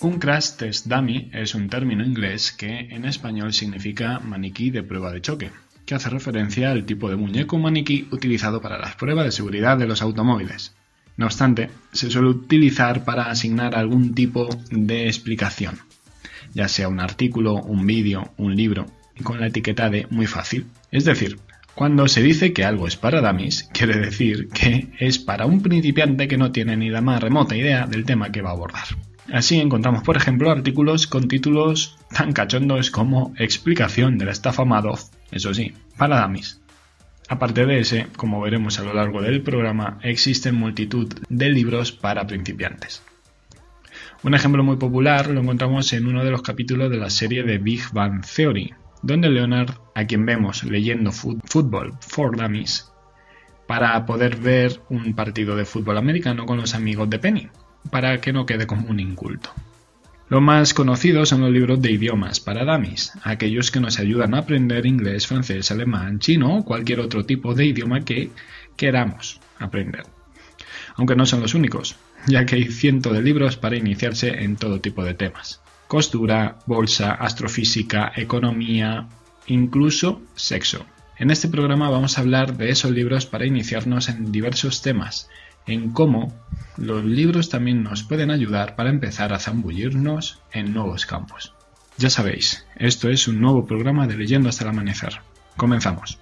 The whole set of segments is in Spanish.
Un crash test dummy es un término inglés que en español significa maniquí de prueba de choque, que hace referencia al tipo de muñeco maniquí utilizado para las pruebas de seguridad de los automóviles. No obstante, se suele utilizar para asignar algún tipo de explicación, ya sea un artículo, un vídeo, un libro, con la etiqueta de muy fácil. Es decir, cuando se dice que algo es para dummies, quiere decir que es para un principiante que no tiene ni la más remota idea del tema que va a abordar. Así encontramos, por ejemplo, artículos con títulos tan cachondos como Explicación de la estafa Madoff, eso sí, para dummies. Aparte de ese, como veremos a lo largo del programa, existen multitud de libros para principiantes. Un ejemplo muy popular lo encontramos en uno de los capítulos de la serie de Big Bang Theory, donde Leonard, a quien vemos leyendo Fútbol for Dummies, para poder ver un partido de fútbol americano con los amigos de Penny, para que no quede como un inculto. Lo más conocidos son los libros de idiomas para dummies, aquellos que nos ayudan a aprender inglés, francés, alemán, chino o cualquier otro tipo de idioma que queramos aprender. Aunque no son los únicos, ya que hay cientos de libros para iniciarse en todo tipo de temas costura, bolsa, astrofísica, economía, incluso sexo. En este programa vamos a hablar de esos libros para iniciarnos en diversos temas, en cómo los libros también nos pueden ayudar para empezar a zambullirnos en nuevos campos. Ya sabéis, esto es un nuevo programa de Leyendo hasta el amanecer. Comenzamos.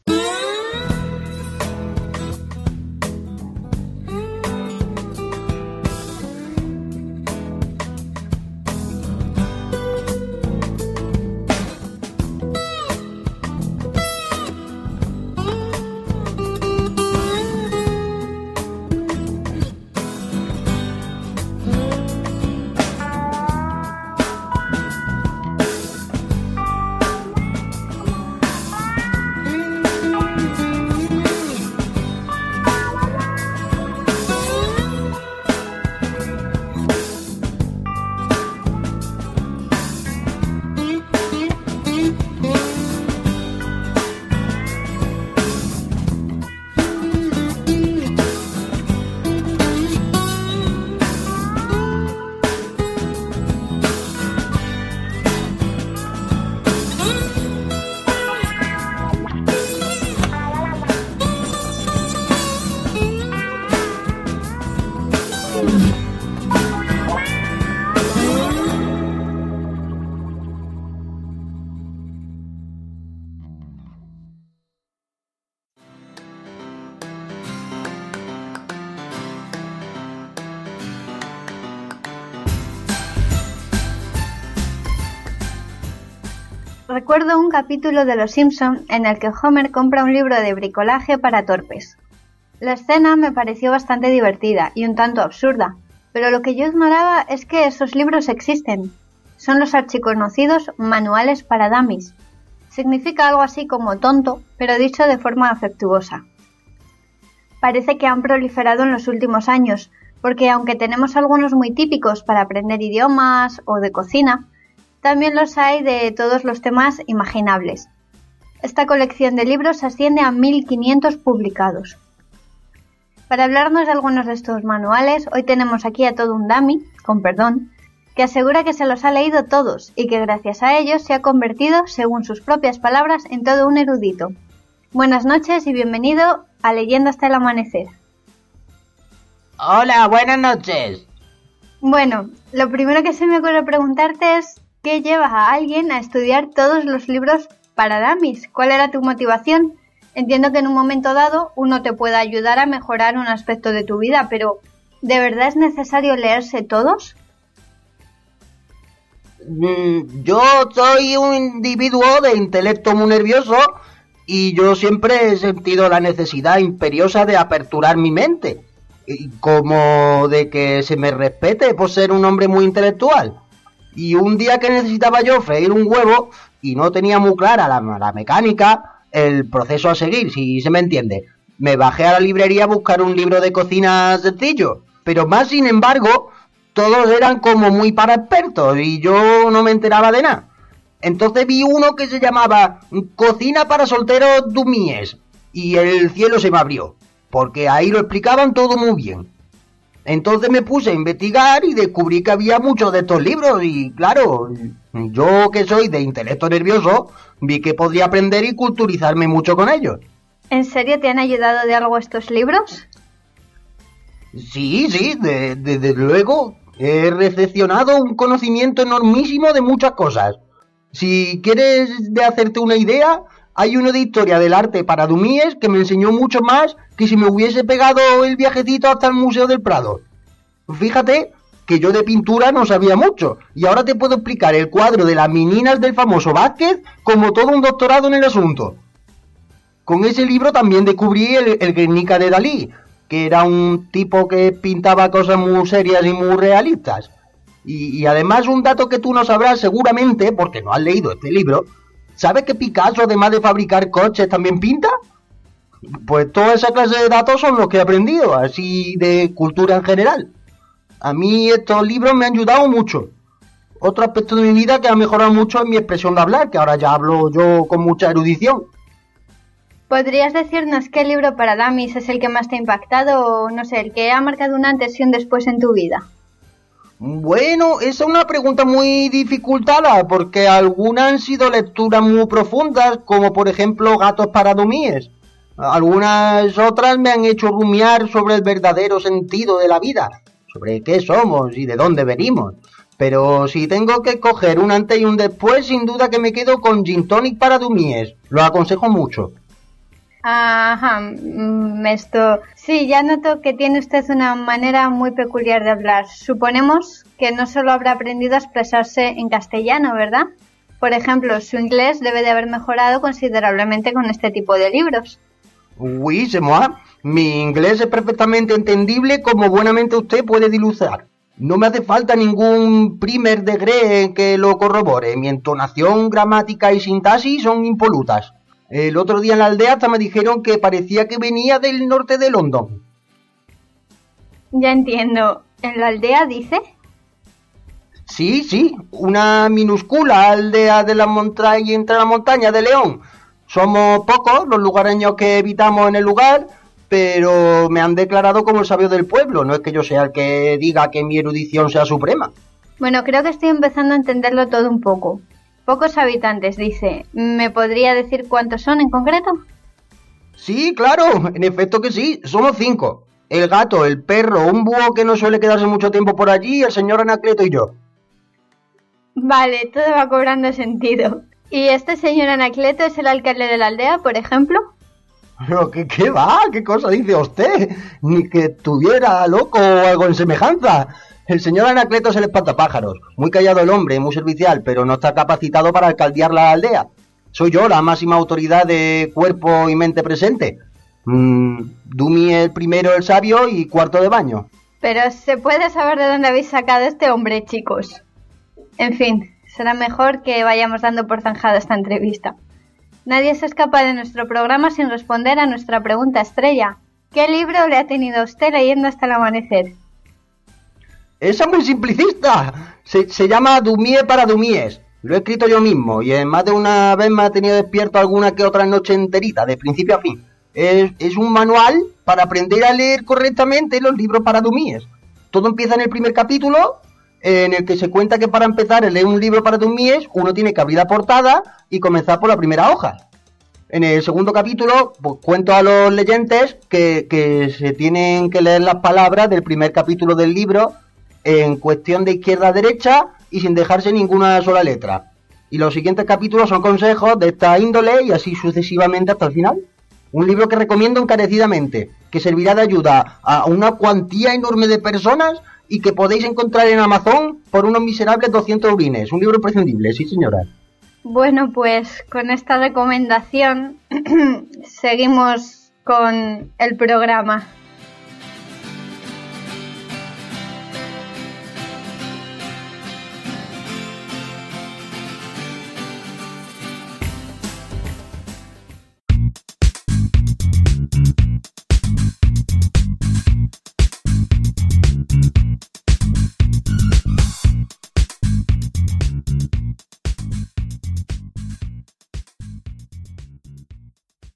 Recuerdo un capítulo de Los Simpson en el que Homer compra un libro de bricolaje para torpes. La escena me pareció bastante divertida y un tanto absurda, pero lo que yo ignoraba es que esos libros existen. Son los archiconocidos manuales para dummies. Significa algo así como tonto, pero dicho de forma afectuosa. Parece que han proliferado en los últimos años, porque aunque tenemos algunos muy típicos para aprender idiomas o de cocina, también los hay de todos los temas imaginables. Esta colección de libros asciende a 1500 publicados. Para hablarnos de algunos de estos manuales, hoy tenemos aquí a todo un dummy, con perdón, que asegura que se los ha leído todos y que gracias a ellos se ha convertido, según sus propias palabras, en todo un erudito. Buenas noches y bienvenido a Leyenda hasta el amanecer. Hola, buenas noches. Bueno, lo primero que se me ocurre preguntarte es ¿Qué llevas a alguien a estudiar todos los libros para dummies? ¿Cuál era tu motivación? Entiendo que en un momento dado uno te pueda ayudar a mejorar un aspecto de tu vida, pero ¿de verdad es necesario leerse todos? Mm, yo soy un individuo de intelecto muy nervioso y yo siempre he sentido la necesidad imperiosa de aperturar mi mente, como de que se me respete por ser un hombre muy intelectual. Y un día que necesitaba yo freír un huevo y no tenía muy clara la, mecánica, el proceso a seguir, si se me entiende. Me bajé a la librería a buscar un libro de cocina sencillo, pero más sin embargo, todos eran como muy para expertos y yo no me enteraba de nada. Entonces vi uno que se llamaba Cocina para solteros dumíes y el cielo se me abrió, porque ahí lo explicaban todo muy bien. Entonces me puse a investigar y descubrí que había muchos de estos libros y claro, yo que soy de intelecto nervioso, vi que podría aprender y culturizarme mucho con ellos. ¿En serio te han ayudado de algo estos libros? Sí, sí, desde luego he recepcionado un conocimiento enormísimo de muchas cosas. Si quieres de hacerte una idea, hay uno de historia del arte para Dumíes que me enseñó mucho más que si me hubiese pegado el viajecito hasta el Museo del Prado. Fíjate que yo de pintura no sabía mucho y ahora te puedo explicar el cuadro de las meninas del famoso Vázquez como todo un doctorado en el asunto. Con ese libro también descubrí el, Guernica de Dalí, que era un tipo que pintaba cosas muy serias y muy realistas. Y, y, además un dato que tú no sabrás seguramente, porque no has leído este libro, ¿sabes que Picasso además de fabricar coches también pinta? Pues toda esa clase de datos son los que he aprendido, así de cultura en general. A mí estos libros me han ayudado mucho. Otro aspecto de mi vida que ha mejorado mucho es mi expresión de hablar, que ahora ya hablo yo con mucha erudición. ¿Podrías decirnos qué libro para Damis es el que más te ha impactado o, no sé, el que ha marcado un antes y un después en tu vida? Bueno, esa es una pregunta muy dificultada porque algunas han sido lecturas muy profundas, como por ejemplo Gatos para Dumíes. Algunas otras me han hecho rumiar sobre el verdadero sentido de la vida, sobre qué somos y de dónde venimos. Pero si tengo que coger un antes y un después, sin duda que me quedo con Gin Tonic para Dumíes. Lo aconsejo mucho. Ajá, esto. Sí, ya noto que tiene usted una manera muy peculiar de hablar. Suponemos que no solo habrá aprendido a expresarse en castellano, ¿verdad? Por ejemplo, su inglés debe de haber mejorado considerablemente con este tipo de libros. Oui, c'est moi. Mi inglés es perfectamente entendible como buenamente usted puede diluzar. No me hace falta ningún primer degré que lo corrobore. Mi entonación, gramática y sintaxis son impolutas. El otro día en la aldea hasta me dijeron que parecía que venía del norte de London. Ya entiendo. ¿En la aldea dice? Sí, sí, una minúscula aldea de la montaña entre la montaña de León. Somos pocos los lugareños que habitamos en el lugar, pero me han declarado como el sabio del pueblo. No es que yo sea el que diga que mi erudición sea suprema. Bueno, creo que estoy empezando a entenderlo todo un poco. Pocos habitantes, dice. ¿Me podría decir cuántos son en concreto? Sí, claro, en efecto que sí. Somos cinco. El gato, el perro, un búho que no suele quedarse mucho tiempo por allí, el señor Anacleto y yo. Vale, todo va cobrando sentido. ¿Y este señor Anacleto es el alcalde de la aldea, por ejemplo? Pero ¿qué, qué va? ¿Qué cosa dice usted? Ni que tuviera loco o algo en semejanza. El señor Anacleto es el espantapájaros. Muy callado el hombre, muy servicial, pero no está capacitado para alcaldear la aldea. Soy yo la máxima autoridad de cuerpo y mente presente. Mm, Dumi el primero el sabio y cuarto de baño. Pero se puede saber de dónde habéis sacado este hombre, chicos. En fin, será mejor que vayamos dando por zanjada esta entrevista. Nadie se escapa de nuestro programa sin responder a nuestra pregunta estrella. ¿Qué libro le ha tenido usted leyendo hasta el amanecer? Esa es muy simplicista. Se, llama Dumie para Dumies. Lo he escrito yo mismo y en más de una vez me ha tenido despierto alguna que otra noche enterita, de principio a fin. Es, un manual para aprender a leer correctamente los libros para Dumies. Todo empieza en el primer capítulo en el que se cuenta que para empezar a leer un libro para Dummies uno tiene que abrir la portada y comenzar por la primera hoja. En el segundo capítulo, pues cuento a los leyentes que, se tienen que leer las palabras del primer capítulo del libro en cuestión de izquierda a derecha y sin dejarse ninguna sola letra. Y los siguientes capítulos son consejos de esta índole y así sucesivamente hasta el final. Un libro que recomiendo encarecidamente, que servirá de ayuda a una cuantía enorme de personas y que podéis encontrar en Amazon por unos miserables 200 urines. Un libro imprescindible, sí señora. Bueno, pues con esta recomendación seguimos con el programa.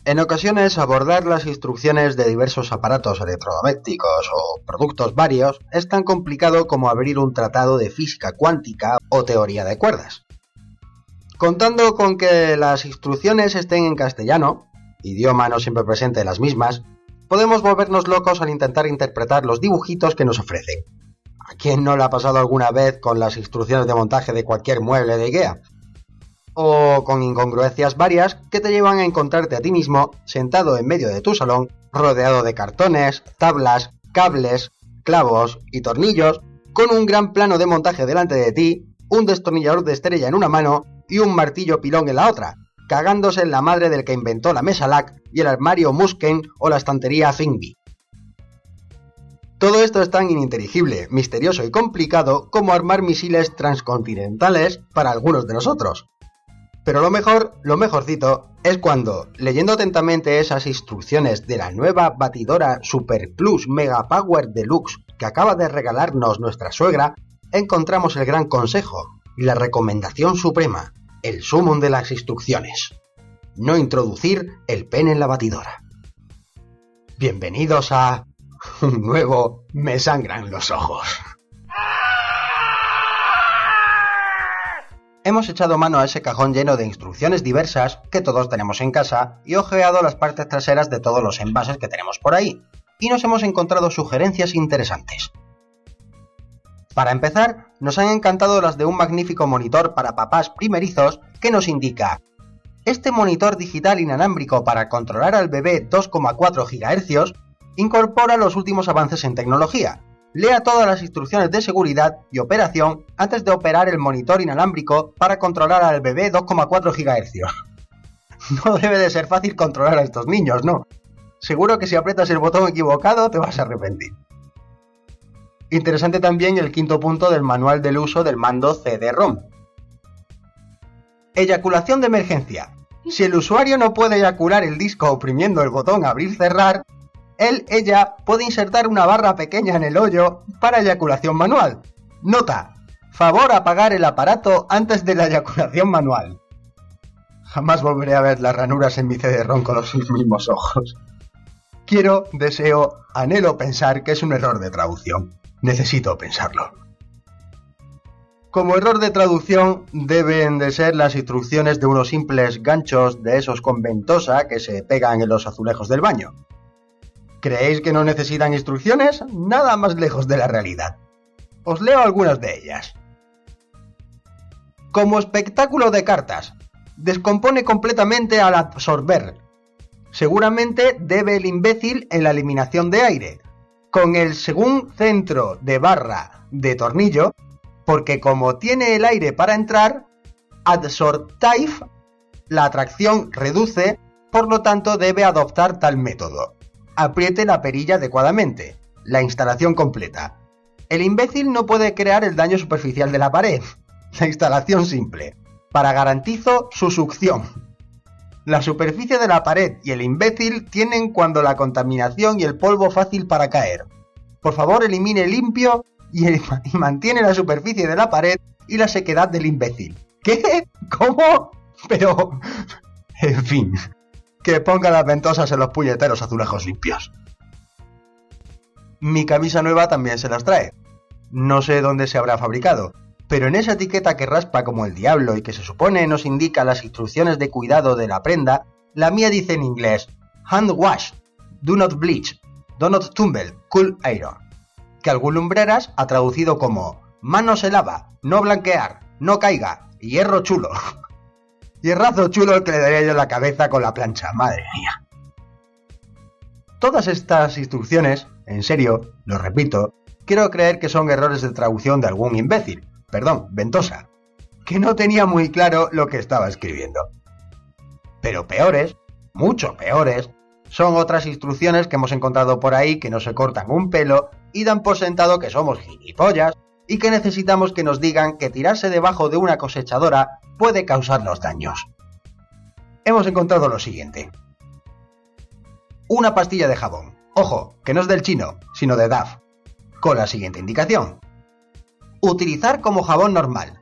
En ocasiones abordar las instrucciones de diversos aparatos electrodomésticos o productos varios es tan complicado como abrir un tratado de física cuántica o teoría de cuerdas. Contando con que las instrucciones estén en castellano, idioma no siempre presente de las mismas, podemos volvernos locos al intentar interpretar los dibujitos que nos ofrecen. ¿A quién no le ha pasado alguna vez con las instrucciones de montaje de cualquier mueble de IKEA? O con incongruencias varias que te llevan a encontrarte a ti mismo sentado en medio de tu salón, rodeado de cartones, tablas, cables, clavos y tornillos, con un gran plano de montaje delante de ti, un destornillador de estrella en una mano y un martillo pilón en la otra, cagándose en la madre del que inventó la mesa LAC y el armario Musken o la estantería Thingby. Todo esto es tan ininteligible, misterioso y complicado como armar misiles transcontinentales para algunos de nosotros. Pero lo mejor, lo mejorcito, es cuando, leyendo atentamente esas instrucciones de la nueva batidora Super Plus Mega Power Deluxe que acaba de regalarnos nuestra suegra, encontramos el gran consejo y la recomendación suprema, el sumum de las instrucciones. No introducir el pene en la batidora. Bienvenidos a un nuevo Me sangran los ojos. Hemos echado mano a ese cajón lleno de instrucciones diversas que todos tenemos en casa y ojeado las partes traseras de todos los envases que tenemos por ahí, y nos hemos encontrado sugerencias interesantes. Para empezar, nos han encantado las de un magnífico monitor para papás primerizos que nos indica este monitor digital inalámbrico para controlar al bebé 2,4 GHz incorpora los últimos avances en tecnología, Lea todas las instrucciones de seguridad y operación antes de operar el monitor inalámbrico para controlar al bebé 2,4 GHz. No debe de ser fácil controlar a estos niños, ¿no? Seguro que si aprietas el botón equivocado te vas a arrepentir. Interesante también el quinto punto del manual del uso del mando CD-ROM. Eyaculación de emergencia. Si el usuario no puede eyacular el disco oprimiendo el botón abrir-cerrar, él, ella, puede insertar una barra pequeña en el hoyo para eyaculación manual. Nota, favor apagar el aparato antes de la eyaculación manual. Jamás volveré a ver las ranuras en mi CD-ROM con los mismos ojos. Quiero, deseo, anhelo pensar que es un error de traducción. Necesito pensarlo. Como error de traducción deben de ser las instrucciones de unos simples ganchos de esos con ventosa que se pegan en los azulejos del baño. ¿Creéis que no necesitan instrucciones? Nada más lejos de la realidad. Os leo algunas de ellas. Como espectáculo de cartas, descompone completamente al absorber. Seguramente debe el imbécil en la eliminación de aire, con el según centro de barra de tornillo, porque como tiene el aire para entrar, adsorptive, la atracción reduce, por lo tanto debe adoptar tal método apriete la perilla adecuadamente. La instalación completa. El imbécil no puede crear el daño superficial de la pared. La instalación simple. Para garantizo su succión. La superficie de la pared y el imbécil tienen cuando la contaminación y el polvo fácil para caer. Por favor, elimine limpio y, y mantiene la superficie de la pared y la sequedad del imbécil. ¿Qué? ¿Cómo? Pero... En fin que ponga las ventosas en los puñeteros azulejos limpios. Mi camisa nueva también se las trae. No sé dónde se habrá fabricado, pero en esa etiqueta que raspa como el diablo y que se supone nos indica las instrucciones de cuidado de la prenda, la mía dice en inglés Hand wash, do not bleach, do not tumble, cool iron, que algún lumbreras ha traducido como mano se lava, no blanquear, no caiga, hierro chulo. Y razo chulo el que le daría yo la cabeza con la plancha, madre mía. Todas estas instrucciones, en serio, lo repito, quiero creer que son errores de traducción de algún imbécil, perdón, ventosa, que no tenía muy claro lo que estaba escribiendo. Pero peores, mucho peores, son otras instrucciones que hemos encontrado por ahí que no se cortan un pelo y dan por sentado que somos gilipollas y que necesitamos que nos digan que tirarse debajo de una cosechadora puede causarnos daños. Hemos encontrado lo siguiente. Una pastilla de jabón. Ojo, que no es del chino, sino de DAF. Con la siguiente indicación. Utilizar como jabón normal.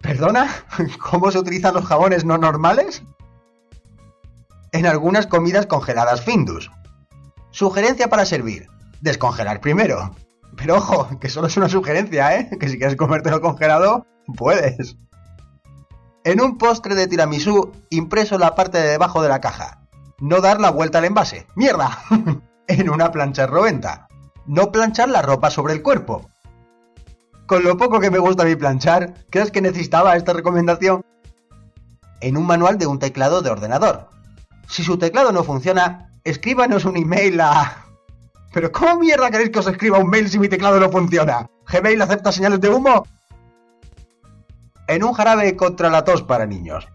¿Perdona? ¿Cómo se utilizan los jabones no normales? en algunas comidas congeladas Findus. Sugerencia para servir. Descongelar primero. Pero ojo, que solo es una sugerencia, ¿eh? Que si quieres comértelo congelado, puedes. En un postre de tiramisú, impreso en la parte de debajo de la caja. No dar la vuelta al envase. ¡Mierda! en una plancha roventa. No planchar la ropa sobre el cuerpo. Con lo poco que me gusta mí planchar, ¿crees que necesitaba esta recomendación? En un manual de un teclado de ordenador. Si su teclado no funciona, escríbanos un email a... ¿Pero cómo mierda queréis que os escriba un mail si mi teclado no funciona? ¿Gmail acepta señales de humo? En un jarabe contra la tos para niños.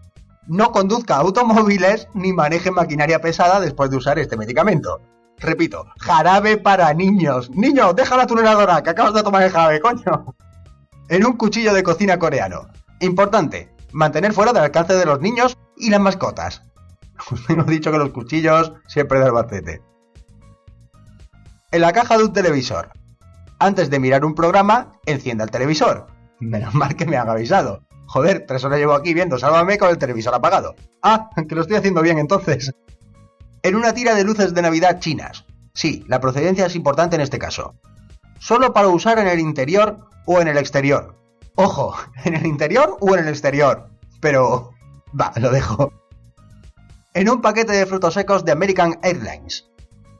No conduzca automóviles ni maneje maquinaria pesada después de usar este medicamento. Repito, jarabe para niños. Niño, deja la tuneladora, que acabas de tomar el jarabe, coño. En un cuchillo de cocina coreano. Importante, mantener fuera del alcance de los niños y las mascotas. Os he dicho que los cuchillos siempre del bacete en la caja de un televisor. Antes de mirar un programa, encienda el televisor. Menos mal que me han avisado. Joder, tres horas llevo aquí viendo Sálvame con el televisor apagado. Ah, que lo estoy haciendo bien entonces. En una tira de luces de Navidad chinas. Sí, la procedencia es importante en este caso. Solo para usar en el interior o en el exterior. Ojo, en el interior o en el exterior. Pero... Va, lo dejo. En un paquete de frutos secos de American Airlines.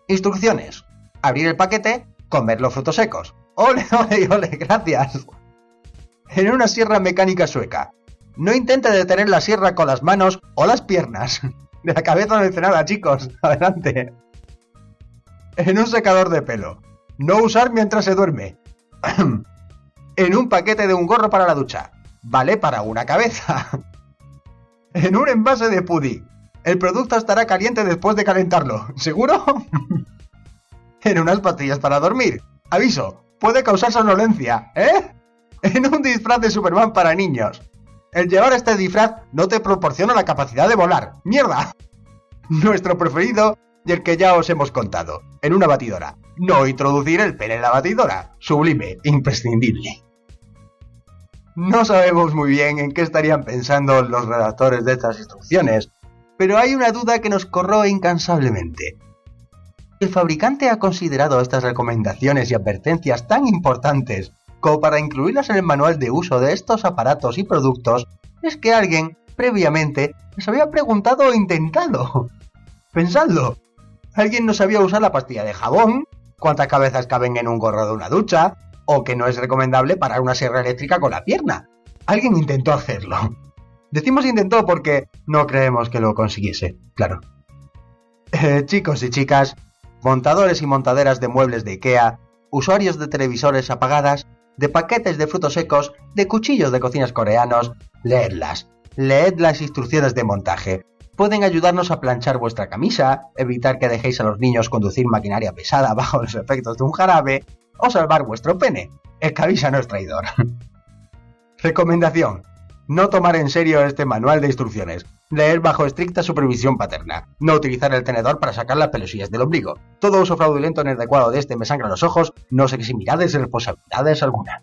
Instrucciones abrir el paquete, comer los frutos secos. ¡Ole, ole, ole! Gracias. En una sierra mecánica sueca. No intente detener la sierra con las manos o las piernas. De la cabeza no dice nada, chicos. Adelante. En un secador de pelo. No usar mientras se duerme. en un paquete de un gorro para la ducha. Vale para una cabeza. en un envase de pudding. El producto estará caliente después de calentarlo. ¿Seguro? En unas pastillas para dormir. Aviso, puede causar somnolencia, ¿eh? En un disfraz de Superman para niños. El llevar este disfraz no te proporciona la capacidad de volar. ¡Mierda! Nuestro preferido y el que ya os hemos contado. En una batidora. No introducir el pene en la batidora. Sublime, imprescindible. No sabemos muy bien en qué estarían pensando los redactores de estas instrucciones, pero hay una duda que nos corroe incansablemente. El fabricante ha considerado estas recomendaciones y advertencias tan importantes como para incluirlas en el manual de uso de estos aparatos y productos, es que alguien, previamente, les había preguntado o intentado. Pensadlo. Alguien no sabía usar la pastilla de jabón, cuántas cabezas caben en un gorro de una ducha, o que no es recomendable parar una sierra eléctrica con la pierna. Alguien intentó hacerlo. Decimos intentó porque no creemos que lo consiguiese, claro. Eh, chicos y chicas, montadores y montaderas de muebles de IKEA, usuarios de televisores apagadas, de paquetes de frutos secos, de cuchillos de cocinas coreanos, leedlas. Leed las instrucciones de montaje. Pueden ayudarnos a planchar vuestra camisa, evitar que dejéis a los niños conducir maquinaria pesada bajo los efectos de un jarabe, o salvar vuestro pene. El que avisa no es traidor. Recomendación. No tomar en serio este manual de instrucciones. Leer bajo estricta supervisión paterna. No utilizar el tenedor para sacar las pelosillas del ombligo. Todo uso fraudulento en el de este me sangra los ojos. No sé qué eximidades y responsabilidades alguna.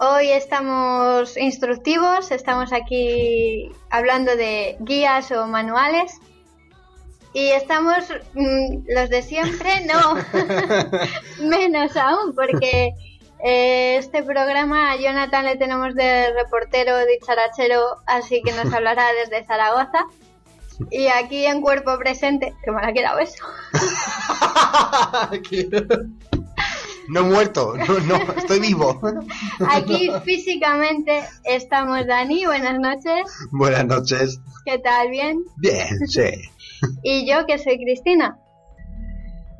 Hoy estamos instructivos, estamos aquí hablando de guías o manuales y estamos mm, los de siempre, no, menos aún, porque eh, este programa a Jonathan le tenemos de reportero, dicharachero, así que nos hablará desde Zaragoza. Y aquí en cuerpo presente, que me la quedado eso. no he muerto, no, no, estoy vivo. Aquí físicamente estamos Dani, buenas noches. Buenas noches. ¿Qué tal? ¿Bien? Bien, sí. Y yo que soy Cristina.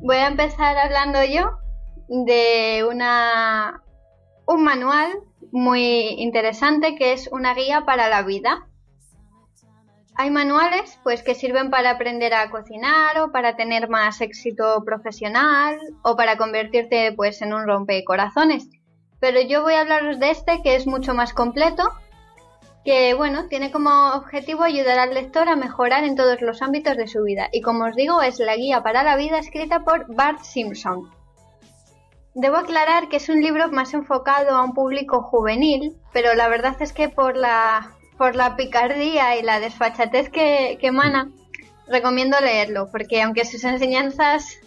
Voy a empezar hablando yo de una un manual muy interesante que es una guía para la vida. Hay manuales pues que sirven para aprender a cocinar o para tener más éxito profesional o para convertirte pues en un rompecorazones. Pero yo voy a hablaros de este que es mucho más completo, que bueno, tiene como objetivo ayudar al lector a mejorar en todos los ámbitos de su vida y como os digo es la guía para la vida escrita por Bart Simpson. Debo aclarar que es un libro más enfocado a un público juvenil, pero la verdad es que por la por la picardía y la desfachatez que, emana, recomiendo leerlo, porque aunque sus enseñanzas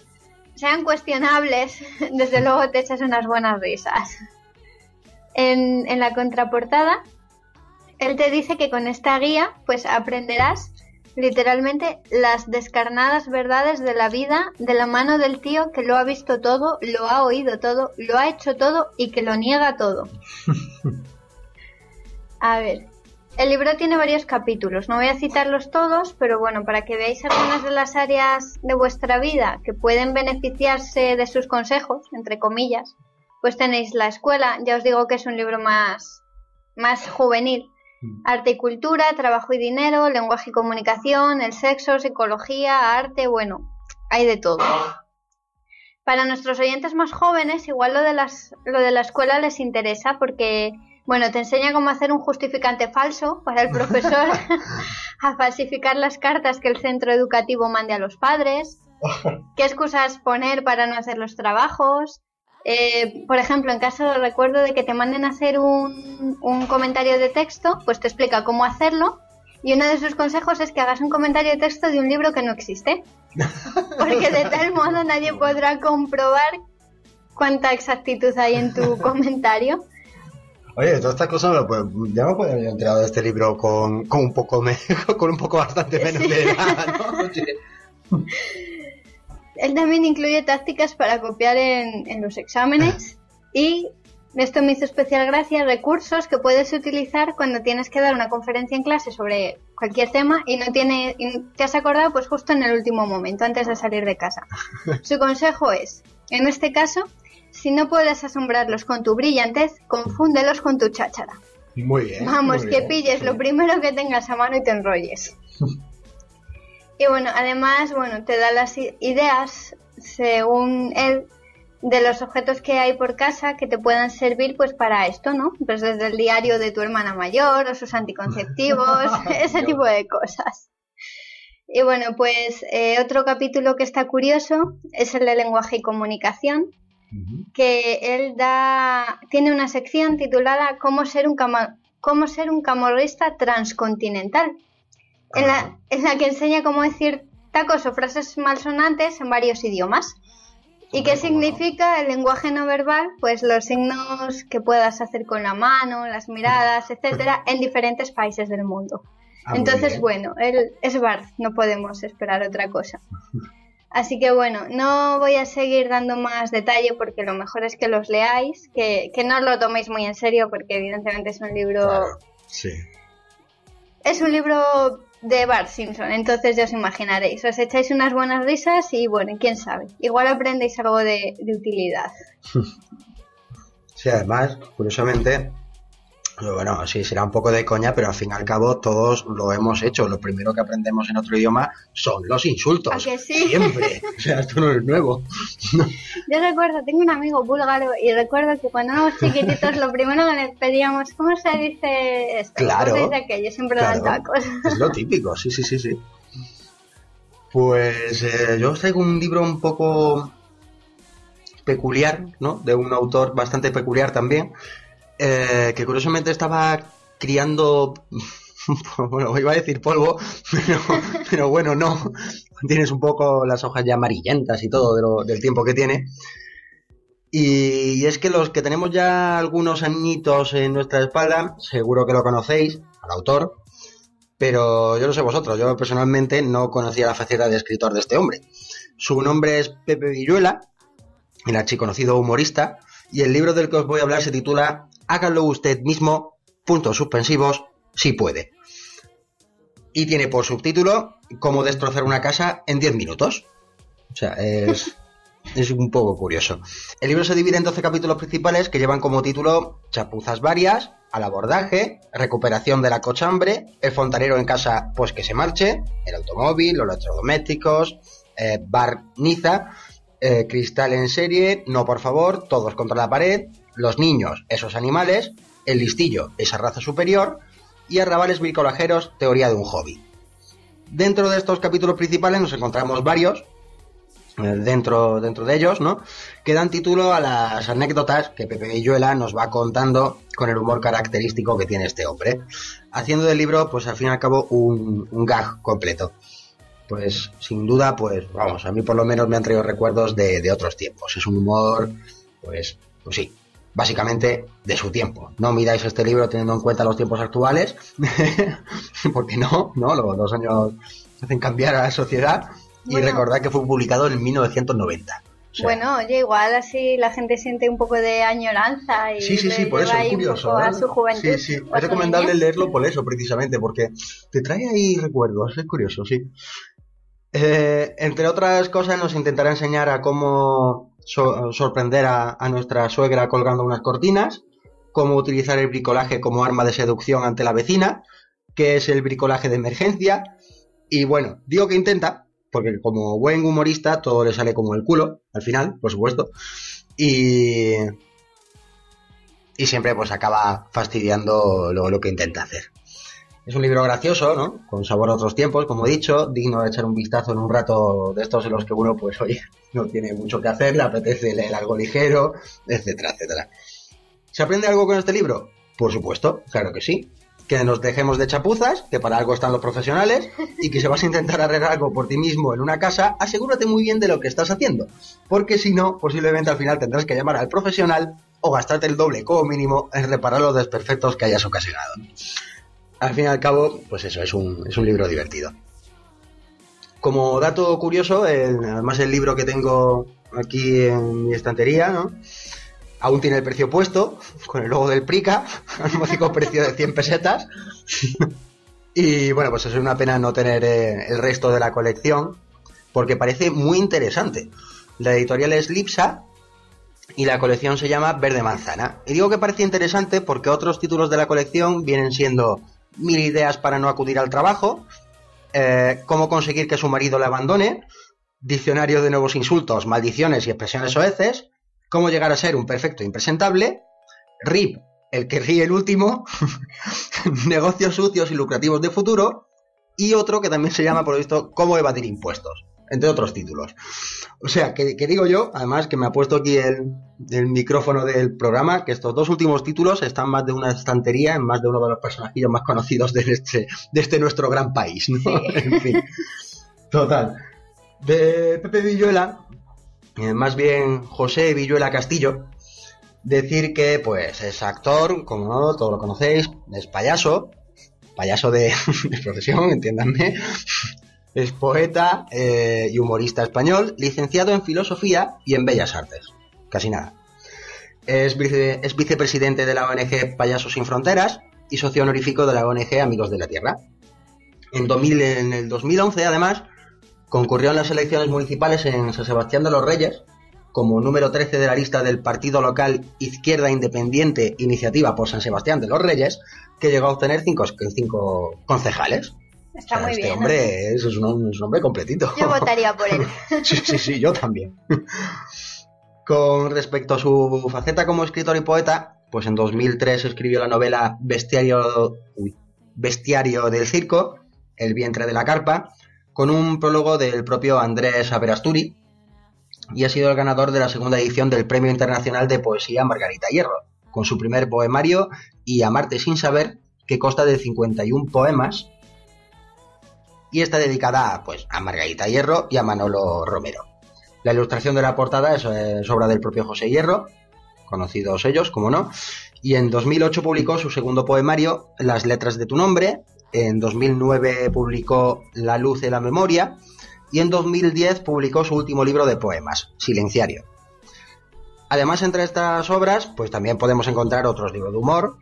sean cuestionables, desde luego te echas unas buenas risas. En, en la contraportada, él te dice que con esta guía, pues aprenderás literalmente las descarnadas verdades de la vida de la mano del tío que lo ha visto todo, lo ha oído todo, lo ha hecho todo y que lo niega todo. A ver, el libro tiene varios capítulos, no voy a citarlos todos, pero bueno, para que veáis algunas de las áreas de vuestra vida que pueden beneficiarse de sus consejos, entre comillas, pues tenéis la escuela, ya os digo que es un libro más, más juvenil, mm. arte y cultura, trabajo y dinero, lenguaje y comunicación, el sexo, psicología, arte, bueno, hay de todo. Para nuestros oyentes más jóvenes, igual lo de, las, lo de la escuela les interesa porque bueno, te enseña cómo hacer un justificante falso para el profesor, a falsificar las cartas que el centro educativo mande a los padres, qué excusas poner para no hacer los trabajos. Eh, por ejemplo, en caso de recuerdo de que te manden a hacer un, un comentario de texto, pues te explica cómo hacerlo y uno de sus consejos es que hagas un comentario de texto de un libro que no existe. Porque de tal modo nadie podrá comprobar cuánta exactitud hay en tu comentario. Oye, todas estas cosas pues, ya me pueden haber enterado de este libro con, con un poco con un poco bastante menos de edad, ¿no? Él también incluye tácticas para copiar en, en los exámenes y esto me hizo especial gracia recursos que puedes utilizar cuando tienes que dar una conferencia en clase sobre cualquier tema y no tiene y te has acordado pues justo en el último momento antes de salir de casa. Su consejo es, en este caso, si no puedes asombrarlos con tu brillantez, confúndelos con tu cháchara. Muy bien. Vamos, que pilles lo primero que tengas a mano y te enrolles. y bueno, además, bueno, te da las ideas, según él, de los objetos que hay por casa que te puedan servir pues para esto, ¿no? Pues desde el diario de tu hermana mayor o sus anticonceptivos, ese tipo de cosas. Y bueno, pues eh, otro capítulo que está curioso es el de lenguaje y comunicación, que él da, tiene una sección titulada Cómo ser un, cómo ser un camorrista transcontinental, en la, en la que enseña cómo decir tacos o frases malsonantes en varios idiomas. ¿Y qué significa el lenguaje no verbal? Pues los signos que puedas hacer con la mano, las miradas, etcétera, en diferentes países del mundo. Ah, Entonces, bueno, él es Barth, no podemos esperar otra cosa. Así que bueno, no voy a seguir dando más detalle porque lo mejor es que los leáis, que, que no lo toméis muy en serio porque evidentemente es un libro... sí. Es un libro de Bart Simpson, entonces ya os imaginaréis, os echáis unas buenas risas y bueno, quién sabe, igual aprendéis algo de, de utilidad. Sí, además, curiosamente, bueno, sí, será un poco de coña, pero al fin y al cabo todos lo hemos hecho. Lo primero que aprendemos en otro idioma son los insultos. que sí? Siempre. O sea, esto no es nuevo. Yo recuerdo, tengo un amigo búlgaro y recuerdo que cuando éramos chiquititos lo primero que le pedíamos, ¿cómo se dice esto? Claro. ¿Cómo se dice aquello? Siempre dan tacos. Es lo típico, sí, sí, sí, sí. Pues eh, yo os traigo un libro un poco peculiar, ¿no? De un autor bastante peculiar también, eh, que curiosamente estaba criando, bueno, iba a decir polvo, pero, bueno, no. Tienes un poco las hojas ya amarillentas y todo del tiempo que tiene. Y es que los que tenemos ya algunos añitos en nuestra espalda, seguro que lo conocéis, al autor, Pero yo no sé vosotros, yo personalmente no conocía la faceta de escritor de este hombre. Su nombre es Pepe Villuela, el archiconocido humorista, y el libro del que os voy a hablar se titula Háganlo usted mismo, puntos suspensivos, si puede. Y tiene por subtítulo Cómo destrozar una casa en 10 minutos. O sea, es, es un poco curioso. El libro se divide en 12 capítulos principales que llevan como título Chapuzas varias, al abordaje, recuperación de la cochambre, el fontanero en casa pues que se marche, el automóvil, los electrodomésticos, eh, barniza, eh, cristal en serie, no por favor, todos contra la pared, los niños, esos animales, el listillo, esa raza superior, y arrabales bricolajeros, teoría de un hobby. Dentro de estos capítulos principales nos encontramos varios, eh, dentro, dentro de ellos, ¿no? Que dan título a las anécdotas que Pepe Villuela nos va contando con el humor característico que tiene este hombre, haciendo del libro, pues al fin y al cabo, un, gag completo. Pues sin duda, pues vamos, a mí por lo menos me han traído recuerdos de, de otros tiempos. Es un humor, pues, pues sí, básicamente de su tiempo. No miráis este libro teniendo en cuenta los tiempos actuales, porque no, no, los, los años hacen cambiar a la sociedad. Y Bueno. recordad que fue publicado en 1990. O sea, Bueno, oye, igual así la gente siente un poco de añoranza y Sí, sí, sí, por eso es curioso. su juventud. Sí, sí, es recomendable leerlo por eso, precisamente, porque te trae ahí recuerdos, es curioso, sí. Eh, entre otras cosas, nos intentará enseñar a cómo so- sorprender a, a nuestra suegra colgando unas cortinas, cómo utilizar el bricolaje como arma de seducción ante la vecina, qué es el bricolaje de emergencia, y bueno, digo que intenta, porque como buen humorista todo le sale como el culo, al final, por supuesto, y, y siempre pues acaba fastidiando lo, lo que intenta hacer. Es un libro gracioso, ¿no? Con sabor a otros tiempos, como he dicho, digno de echar un vistazo en un rato de estos en los que uno, pues oye, no tiene mucho que hacer, le apetece leer algo ligero, etcétera, etcétera. ¿Se aprende algo con este libro? Por supuesto, claro que sí. Que nos dejemos de chapuzas, que para algo están los profesionales, y que si vas a intentar arreglar algo por ti mismo en una casa, asegúrate muy bien de lo que estás haciendo. Porque si no, posiblemente al final tendrás que llamar al profesional o gastarte el doble como mínimo en reparar los desperfectos que hayas ocasionado. Al fin y al cabo, pues eso, es un, es un libro divertido. Como dato curioso, además el libro que tengo aquí en mi estantería, ¿no? Aún tiene el precio puesto, con el logo del Prica, al módico precio de 100 pesetas. y bueno, pues es una pena no tener eh, el resto de la colección, porque parece muy interesante. La editorial es Lipsa y la colección se llama Verde Manzana. Y digo que parece interesante porque otros títulos de la colección vienen siendo Mil ideas para no acudir al trabajo, eh, Cómo conseguir que su marido le abandone, Diccionario de nuevos insultos, maldiciones y expresiones soeces, Cómo llegar a ser un perfecto impresentable, RIP, el que ríe el último, Negocios sucios y lucrativos de futuro, y otro que también se llama, por lo visto, Cómo evadir impuestos, entre otros títulos. O sea, que, que digo yo, además que me ha puesto aquí el, el micrófono del programa, que estos dos últimos títulos están más de una estantería en más de uno de los personajillos más conocidos de este, de este nuestro gran país, ¿no? en fin. Total. De Pepe Villuela, eh, más bien José Villuela Castillo, decir que pues es actor, como no, todos lo conocéis, es payaso, payaso de, de profesión, entiéndanme, es poeta eh, y humorista español, licenciado en filosofía y en bellas artes. Casi nada. Es, vice- es vicepresidente de la ONG Payasos Sin Fronteras y socio honorífico de la ONG Amigos de la Tierra. En, 2000 en el 2011, además, concurrió en las elecciones municipales en San Sebastián de los Reyes como número 13 de la lista del partido local Izquierda Independiente Iniciativa por San Sebastián de los Reyes, que llegó a obtener cinco concejales. Está O sea, muy este bien. hombre es, es un, es un hombre completito. Yo votaría por él. sí, sí, sí, yo también. Con respecto a su faceta como escritor y poeta, pues en 2003 escribió la novela Bestiario, uy, Bestiario del Circo, El vientre de la carpa, con un prólogo del propio Andrés Averasturi, y ha sido el ganador de la segunda edición del Premio Internacional de Poesía Margarita Hierro, con su primer poemario y Amarte sin saber, que consta de 51 poemas y está dedicada pues, a Margarita Hierro y a Manolo Romero. La ilustración de la portada es, es obra del propio José Hierro, conocidos ellos, como no, y en 2008 publicó su segundo poemario, Las letras de tu nombre, En 2009 publicó La luz de la memoria y en 2010 publicó su último libro de poemas, Silenciario. Además, entre estas obras, pues también podemos encontrar otros libros de humor,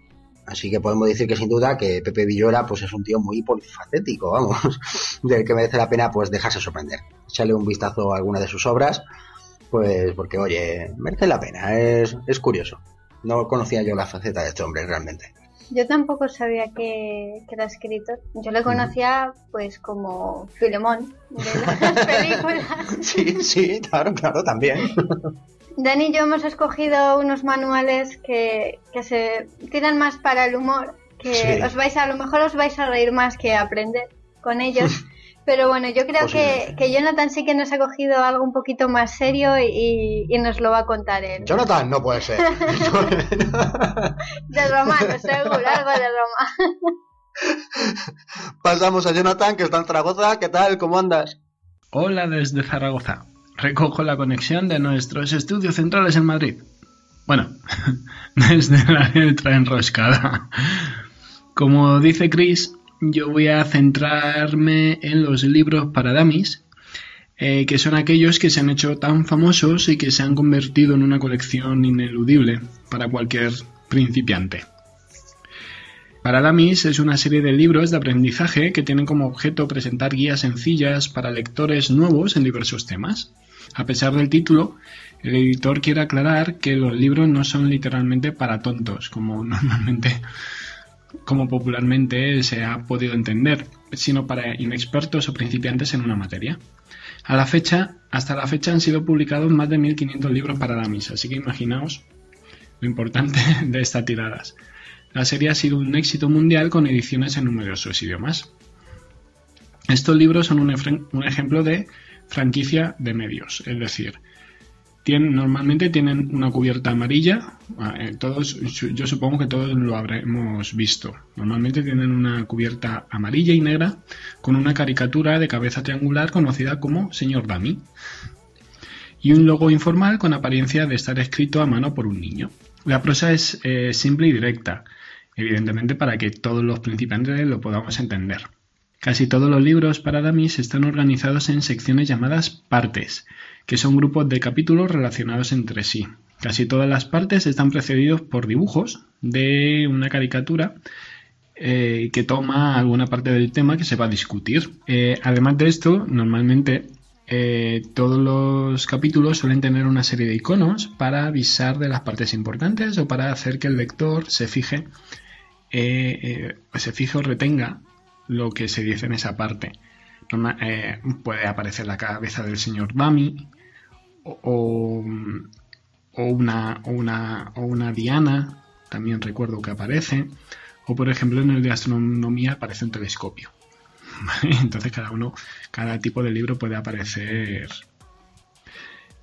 así que podemos decir que sin duda que Pepe Villora pues es un tío muy polifacético, vamos, del que merece la pena pues dejarse sorprender. Echarle un vistazo a alguna de sus obras, pues porque oye, merece la pena, es, es curioso. No conocía yo la faceta de este hombre realmente. Yo tampoco sabía que, era escritor. Yo le conocía pues como Filemón de las películas. Sí, sí, claro, claro, también. Dani y yo hemos escogido unos manuales que, se tiran más para el humor, que os vais a, a lo mejor os vais a reír más que aprender con ellos. Pero bueno, yo creo que, que, Jonathan sí que nos ha cogido algo un poquito más serio y, nos lo va a contar él. Jonathan, no puede ser. de romano, seguro, algo de Roma. Pasamos a Jonathan, que está en Zaragoza. ¿Qué tal? ¿Cómo andas? Hola desde Zaragoza. Recojo la conexión de nuestros estudios centrales en Madrid. Bueno, desde la letra enroscada. Como dice Chris, yo voy a centrarme en los libros para dummies, eh, que son aquellos que se han hecho tan famosos y que se han convertido en una colección ineludible para cualquier principiante. Para Dummies es una serie de libros de aprendizaje que tienen como objeto presentar guías sencillas para lectores nuevos en diversos temas. A pesar del título, el editor quiere aclarar que los libros no son literalmente para tontos, como normalmente como popularmente se ha podido entender, sino para inexpertos o principiantes en una materia. A la fecha, hasta la fecha han sido publicados más de 1500 libros para la misa, así que imaginaos lo importante de estas tiradas. La serie ha sido un éxito mundial con ediciones en numerosos idiomas. Estos libros son un, un ejemplo de franquicia de medios, es decir, normalmente tienen una cubierta amarilla. Ah, eh, todos, yo supongo que todos lo habremos visto. Normalmente tienen una cubierta amarilla y negra con una caricatura de cabeza triangular conocida como Señor Dami. Y un logo informal con apariencia de estar escrito a mano por un niño. La prosa es eh, simple y directa, evidentemente para que todos los principiantes lo podamos entender. Casi todos los libros para dummies están organizados en secciones llamadas partes, que son grupos de capítulos relacionados entre sí. Casi todas las partes están precedidos por dibujos de una caricatura eh, que toma alguna parte del tema que se va a discutir. Eh, además de esto, normalmente eh, todos los capítulos suelen tener una serie de iconos para avisar de las partes importantes o para hacer que el lector se fije, se fije o retenga lo que se dice en esa parte. puede aparecer la cabeza del señor Bami, o, una, una, o una diana, también recuerdo que aparece, o por ejemplo en el de astronomía aparece un telescopio. Entonces cada uno, cada tipo de libro puede aparecer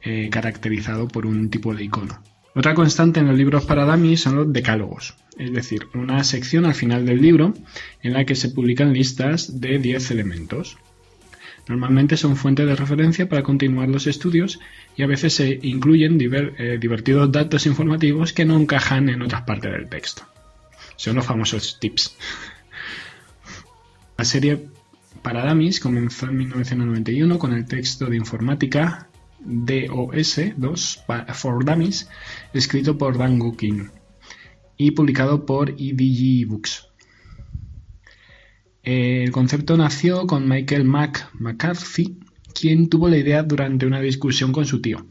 eh, caracterizado por un tipo de icono. Otra constante en los libros para dummies son los decálogos, es decir, una sección al final del libro en la que se publican listas de 10 elementos. Normalmente son fuente de referencia para continuar los estudios y a veces se incluyen eh, divertidos datos informativos que no encajan en otras partes del texto. Son los famosos tips. La serie para Dummies comenzó en 1991 con el texto de informática DOS 2 for Dummies, escrito por Dan Gookin y publicado por EDG Books. El concepto nació con Michael Mac McCarthy, quien tuvo la idea durante una discusión con su tío,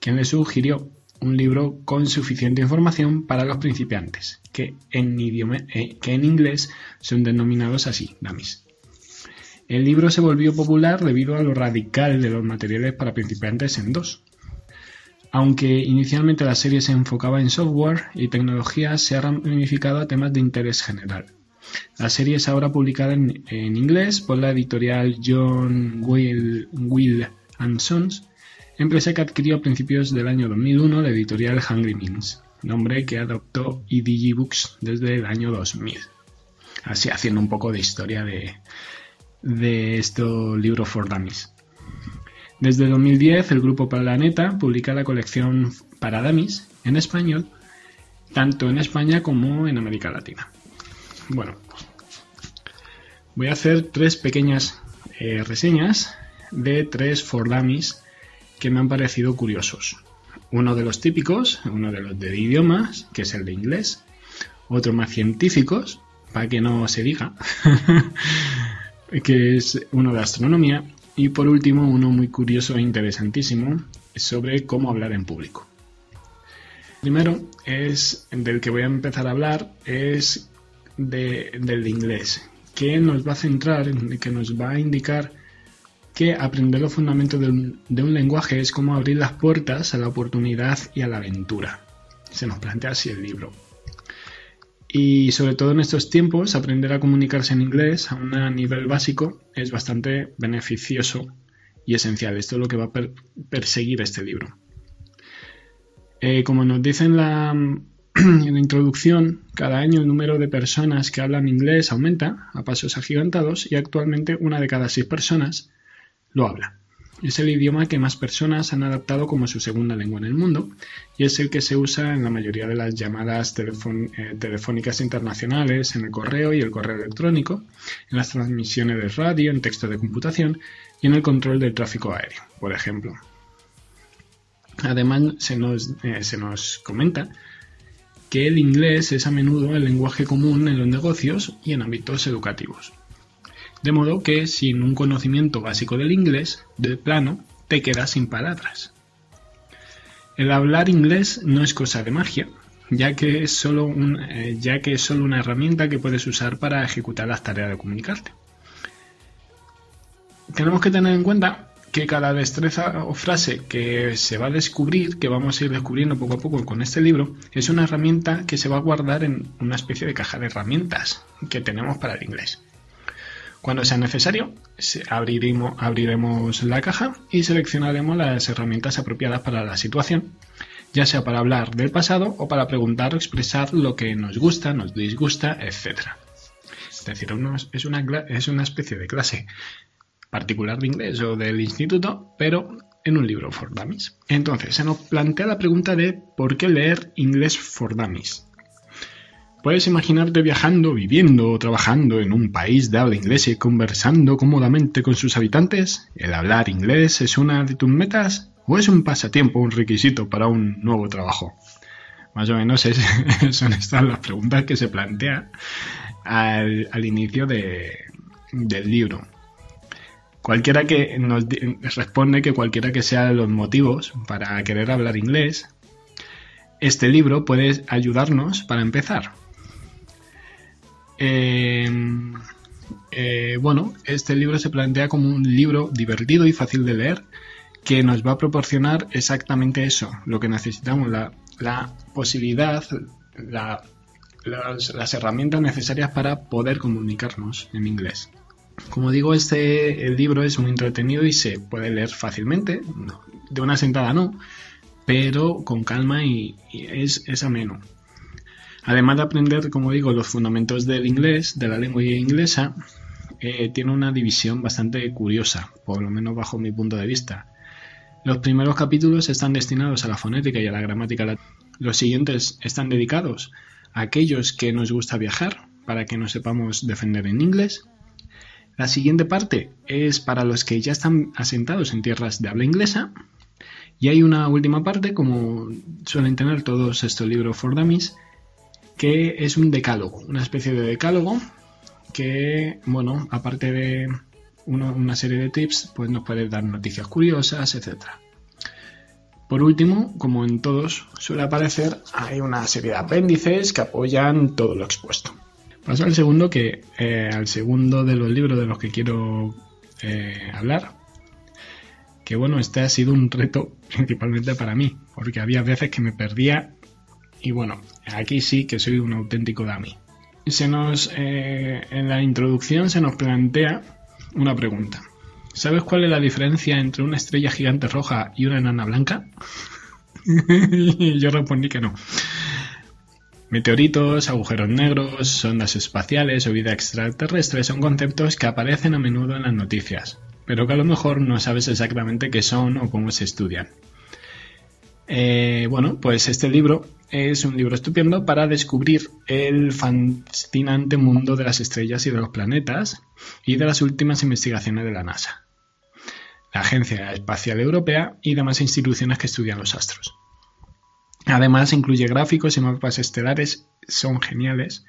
quien le sugirió un libro con suficiente información para los principiantes, que en, eh, que en inglés son denominados así, dummies. El libro se volvió popular debido a lo radical de los materiales para principiantes en dos. Aunque inicialmente la serie se enfocaba en software y tecnología, se ha ramificado a temas de interés general. La serie es ahora publicada en, inglés por la editorial John Will, and Sons, empresa que adquirió a principios del año 2001 la editorial Hungry Means, nombre que adoptó EDG Books desde el año 2000. Así haciendo un poco de historia de, de estos libros for dummies. Desde 2010 el grupo Planeta publica la colección para dummies en español, tanto en España como en América Latina. Bueno, voy a hacer tres pequeñas eh, reseñas de tres for que me han parecido curiosos. Uno de los típicos, uno de los de idiomas, que es el de inglés. Otro más científicos, para que no se diga, que es uno de astronomía. Y por último, uno muy curioso e interesantísimo sobre cómo hablar en público. Primero es del que voy a empezar a hablar es del de inglés, que nos va a centrar, que nos va a indicar que aprender los fundamentos de un, lenguaje es como abrir las puertas a la oportunidad y a la aventura. Se nos plantea así el libro. Y sobre todo en estos tiempos, aprender a comunicarse en inglés a un nivel básico es bastante beneficioso y esencial. Esto es lo que va a perseguir este libro. Eh, como nos dice en la, en la introducción, cada año el número de personas que hablan inglés aumenta a pasos agigantados y actualmente una de cada seis personas lo habla. Es el idioma que más personas han adaptado como su segunda lengua en el mundo y es el que se usa en la mayoría de las llamadas eh, telefónicas internacionales, en el correo y el correo electrónico, en las transmisiones de radio, en texto de computación y en el control del tráfico aéreo, por ejemplo. Además, se nos, eh, se nos comenta que el inglés es a menudo el lenguaje común en los negocios y en ámbitos educativos. De modo que sin un conocimiento básico del inglés, de plano, te quedas sin palabras. El hablar inglés no es cosa de magia, ya que, es solo un, eh, ya que es solo una herramienta que puedes usar para ejecutar las tareas de comunicarte. Tenemos que tener en cuenta que cada destreza o frase que se va a descubrir, que vamos a ir descubriendo poco a poco con este libro, es una herramienta que se va a guardar en una especie de caja de herramientas que tenemos para el inglés. Cuando sea necesario, abriremos, la caja y seleccionaremos las herramientas apropiadas para la situación, ya sea para hablar del pasado o para preguntar o expresar lo que nos gusta, nos disgusta, etc. Es decir, es una especie de clase particular de inglés o del instituto, pero en un libro for dummies. Entonces, se nos plantea la pregunta de ¿por qué leer inglés for dummies? Puedes imaginarte viajando, viviendo o trabajando en un país de habla inglesa y conversando cómodamente con sus habitantes. ¿El hablar inglés es una de tus metas o es un pasatiempo, un requisito para un nuevo trabajo? Más o menos son estas las preguntas que se plantea al, inicio del libro. Cualquiera que nos responde que cualquiera que sean los motivos para querer hablar inglés, este libro puede ayudarnos para empezar. Em, eh, bueno, este libro se plantea como un libro divertido y fácil de leer que nos va a proporcionar exactamente eso, lo que necesitamos, la, posibilidad, las, herramientas necesarias para poder comunicarnos en inglés. Como digo, este libro es muy entretenido y se puede leer fácilmente, de una sentada no, pero con calma y, es ameno. Además de aprender, como digo, los fundamentos del inglés, de la lengua inglesa, eh, tiene una división bastante curiosa, por lo menos bajo mi punto de vista. Los primeros capítulos están destinados a la fonética y a la gramática. Los siguientes están dedicados a aquellos que nos gusta viajar, para que nos sepamos defender en inglés. La siguiente parte es para los que ya están asentados en tierras de habla inglesa. Y hay una última parte, como suelen tener todos estos libros for dummies, que es un decálogo, una especie de decálogo que, bueno, aparte de una serie de tips, pues nos puede dar noticias curiosas, etc. Por último, como en todos suele aparecer, hay una serie de apéndices que apoyan todo lo expuesto. Paso al segundo, que eh, al segundo de los libros de los que quiero eh, hablar, que bueno, este ha sido un reto principalmente para mí, porque había veces que me perdía y bueno, aquí sí que soy un auténtico dummy. Se nos, eh, en la introducción se nos plantea una pregunta. ¿Sabes cuál es la diferencia entre una estrella gigante roja y una enana blanca? yo respondí que no. Meteoritos, agujeros negros, sondas espaciales o vida extraterrestre son conceptos que aparecen a menudo en las noticias, pero que a lo mejor no sabes exactamente qué son o cómo se estudian. Eh, bueno, pues este libro es un libro estupendo para descubrir el fascinante mundo de las estrellas y de los planetas y de las últimas investigaciones de la NASA, la Agencia Espacial Europea y demás instituciones que estudian los astros. Además, incluye gráficos y mapas estelares, son geniales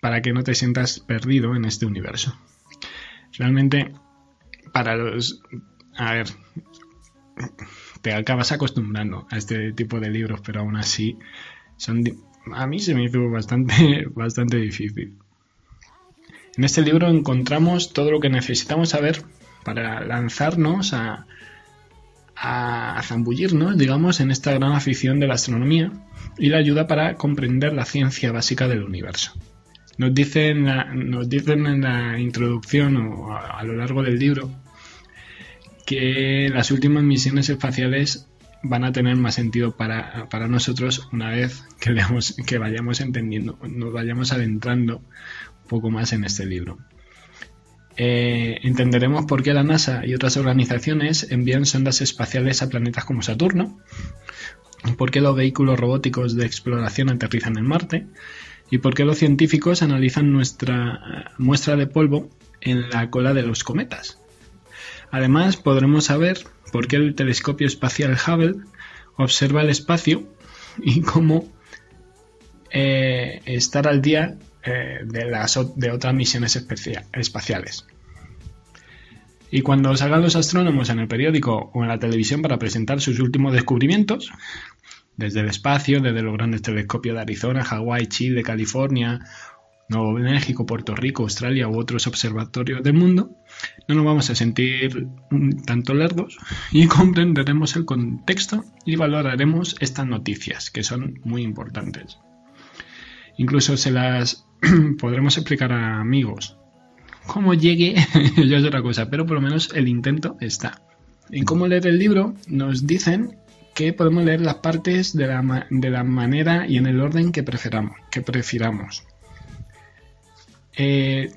para que no te sientas perdido en este universo. Realmente, para los... A ver, te acabas acostumbrando a este tipo de libros, pero aún así son... A mí se me hizo bastante, bastante difícil. En este libro encontramos todo lo que necesitamos saber para lanzarnos a, a zambullirnos, digamos, en esta gran afición de la astronomía y la ayuda para comprender la ciencia básica del universo. Nos dicen, nos dicen en la introducción o a, lo largo del libro que las últimas misiones espaciales van a tener más sentido para, nosotros una vez que, que vayamos entendiendo, nos vayamos adentrando un poco más en este libro. Eh, entenderemos por qué la NASA y otras organizaciones envían sondas espaciales a planetas como Saturno, por qué los vehículos robóticos de exploración aterrizan en Marte y por qué los científicos analizan nuestra muestra de polvo en la cola de los cometas. Además, podremos saber por qué el telescopio espacial Hubble observa el espacio y cómo eh, estar al día eh, de, otras misiones espaciales. Y cuando salgan los astrónomos en el periódico o en la televisión para presentar sus últimos descubrimientos, desde el espacio, desde los grandes telescopios de Arizona, Hawái, Chile, California, Nuevo México, Puerto Rico, Australia u otros observatorios del mundo, no nos vamos a sentir tanto lerdos y comprenderemos el contexto y valoraremos estas noticias, que son muy importantes. Incluso se las podremos explicar a amigos. Cómo llegue ya es otra cosa, pero por lo menos el intento está. En cómo leer el libro nos dicen que podemos leer las partes de la, de la manera y en el orden que, preferamos, que prefiramos. Eh,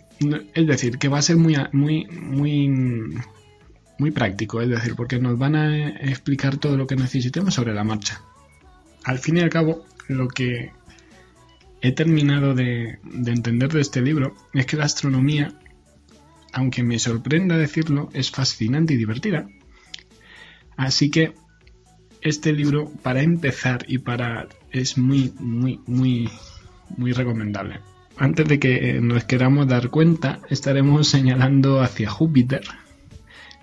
es decir, que va a ser muy, muy, muy, muy práctico, es decir, porque nos van a explicar todo lo que necesitemos sobre la marcha. Al fin y al cabo, lo que he terminado de, de entender de este libro es que la astronomía, aunque me sorprenda decirlo, es fascinante y divertida. Así que este libro para empezar y para es muy muy muy muy recomendable. Antes de que nos queramos dar cuenta, estaremos señalando hacia Júpiter,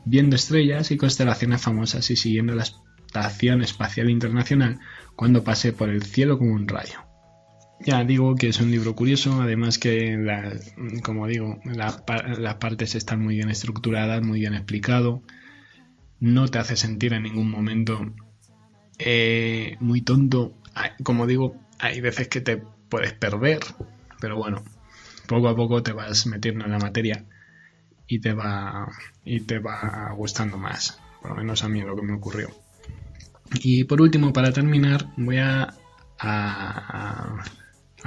viendo estrellas y constelaciones famosas y siguiendo la Estación Espacial Internacional cuando pase por el cielo como un rayo. Ya digo que es un libro curioso, además que, como digo, las partes están muy bien estructuradas, muy bien explicado, no te hace sentir en ningún momento eh, muy tonto. Como digo, hay veces que te puedes perder, pero bueno, poco a poco te vas metiendo en la materia y te va y te va gustando más. Por lo menos a mí lo que me ocurrió. Y por último, para terminar, voy a, a,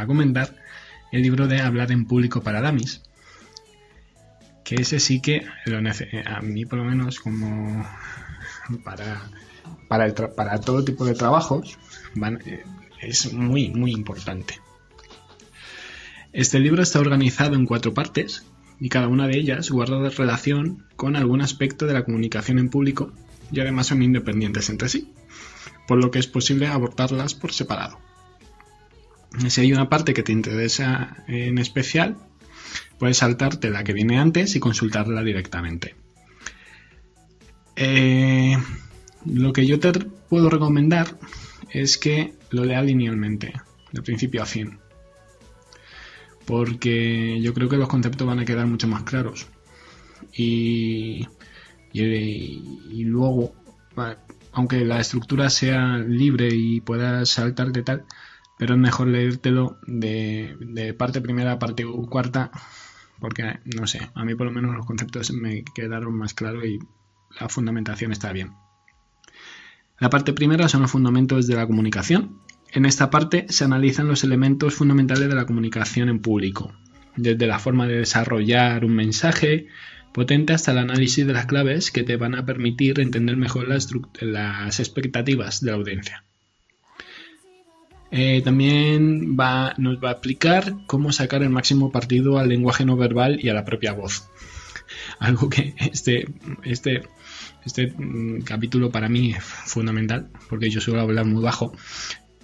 comentar el libro de Hablar en público para Damis. Que ese sí que lo a mí por lo menos como para para, todo tipo de trabajos eh, es muy, muy importante. Este libro está organizado en cuatro partes y cada una de ellas guarda relación con algún aspecto de la comunicación en público y además son independientes entre sí, por lo que es posible abordarlas por separado. Si hay una parte que te interesa en especial, puedes saltarte la que viene antes y consultarla directamente. Eh, lo que yo te puedo recomendar es que lo leas linealmente, de principio a fin. Porque yo creo que los conceptos van a quedar mucho más claros. Y, luego, aunque la estructura sea libre y puedas saltarte tal, pero es mejor leértelo de, de parte primera a parte cuarta, porque no sé, a mí por lo menos los conceptos me quedaron más claros y la fundamentación está bien. La parte primera son los fundamentos de la comunicación. En esta parte se analizan los elementos fundamentales de la comunicación en público, desde la forma de desarrollar un mensaje potente hasta el análisis de las claves que te van a permitir entender mejor las, expectativas de la audiencia. Eh, también nos va a explicar cómo sacar el máximo partido al lenguaje no verbal y a la propia voz. Algo que este, este, este mm, capítulo para mí es fundamental, porque yo suelo hablar muy bajo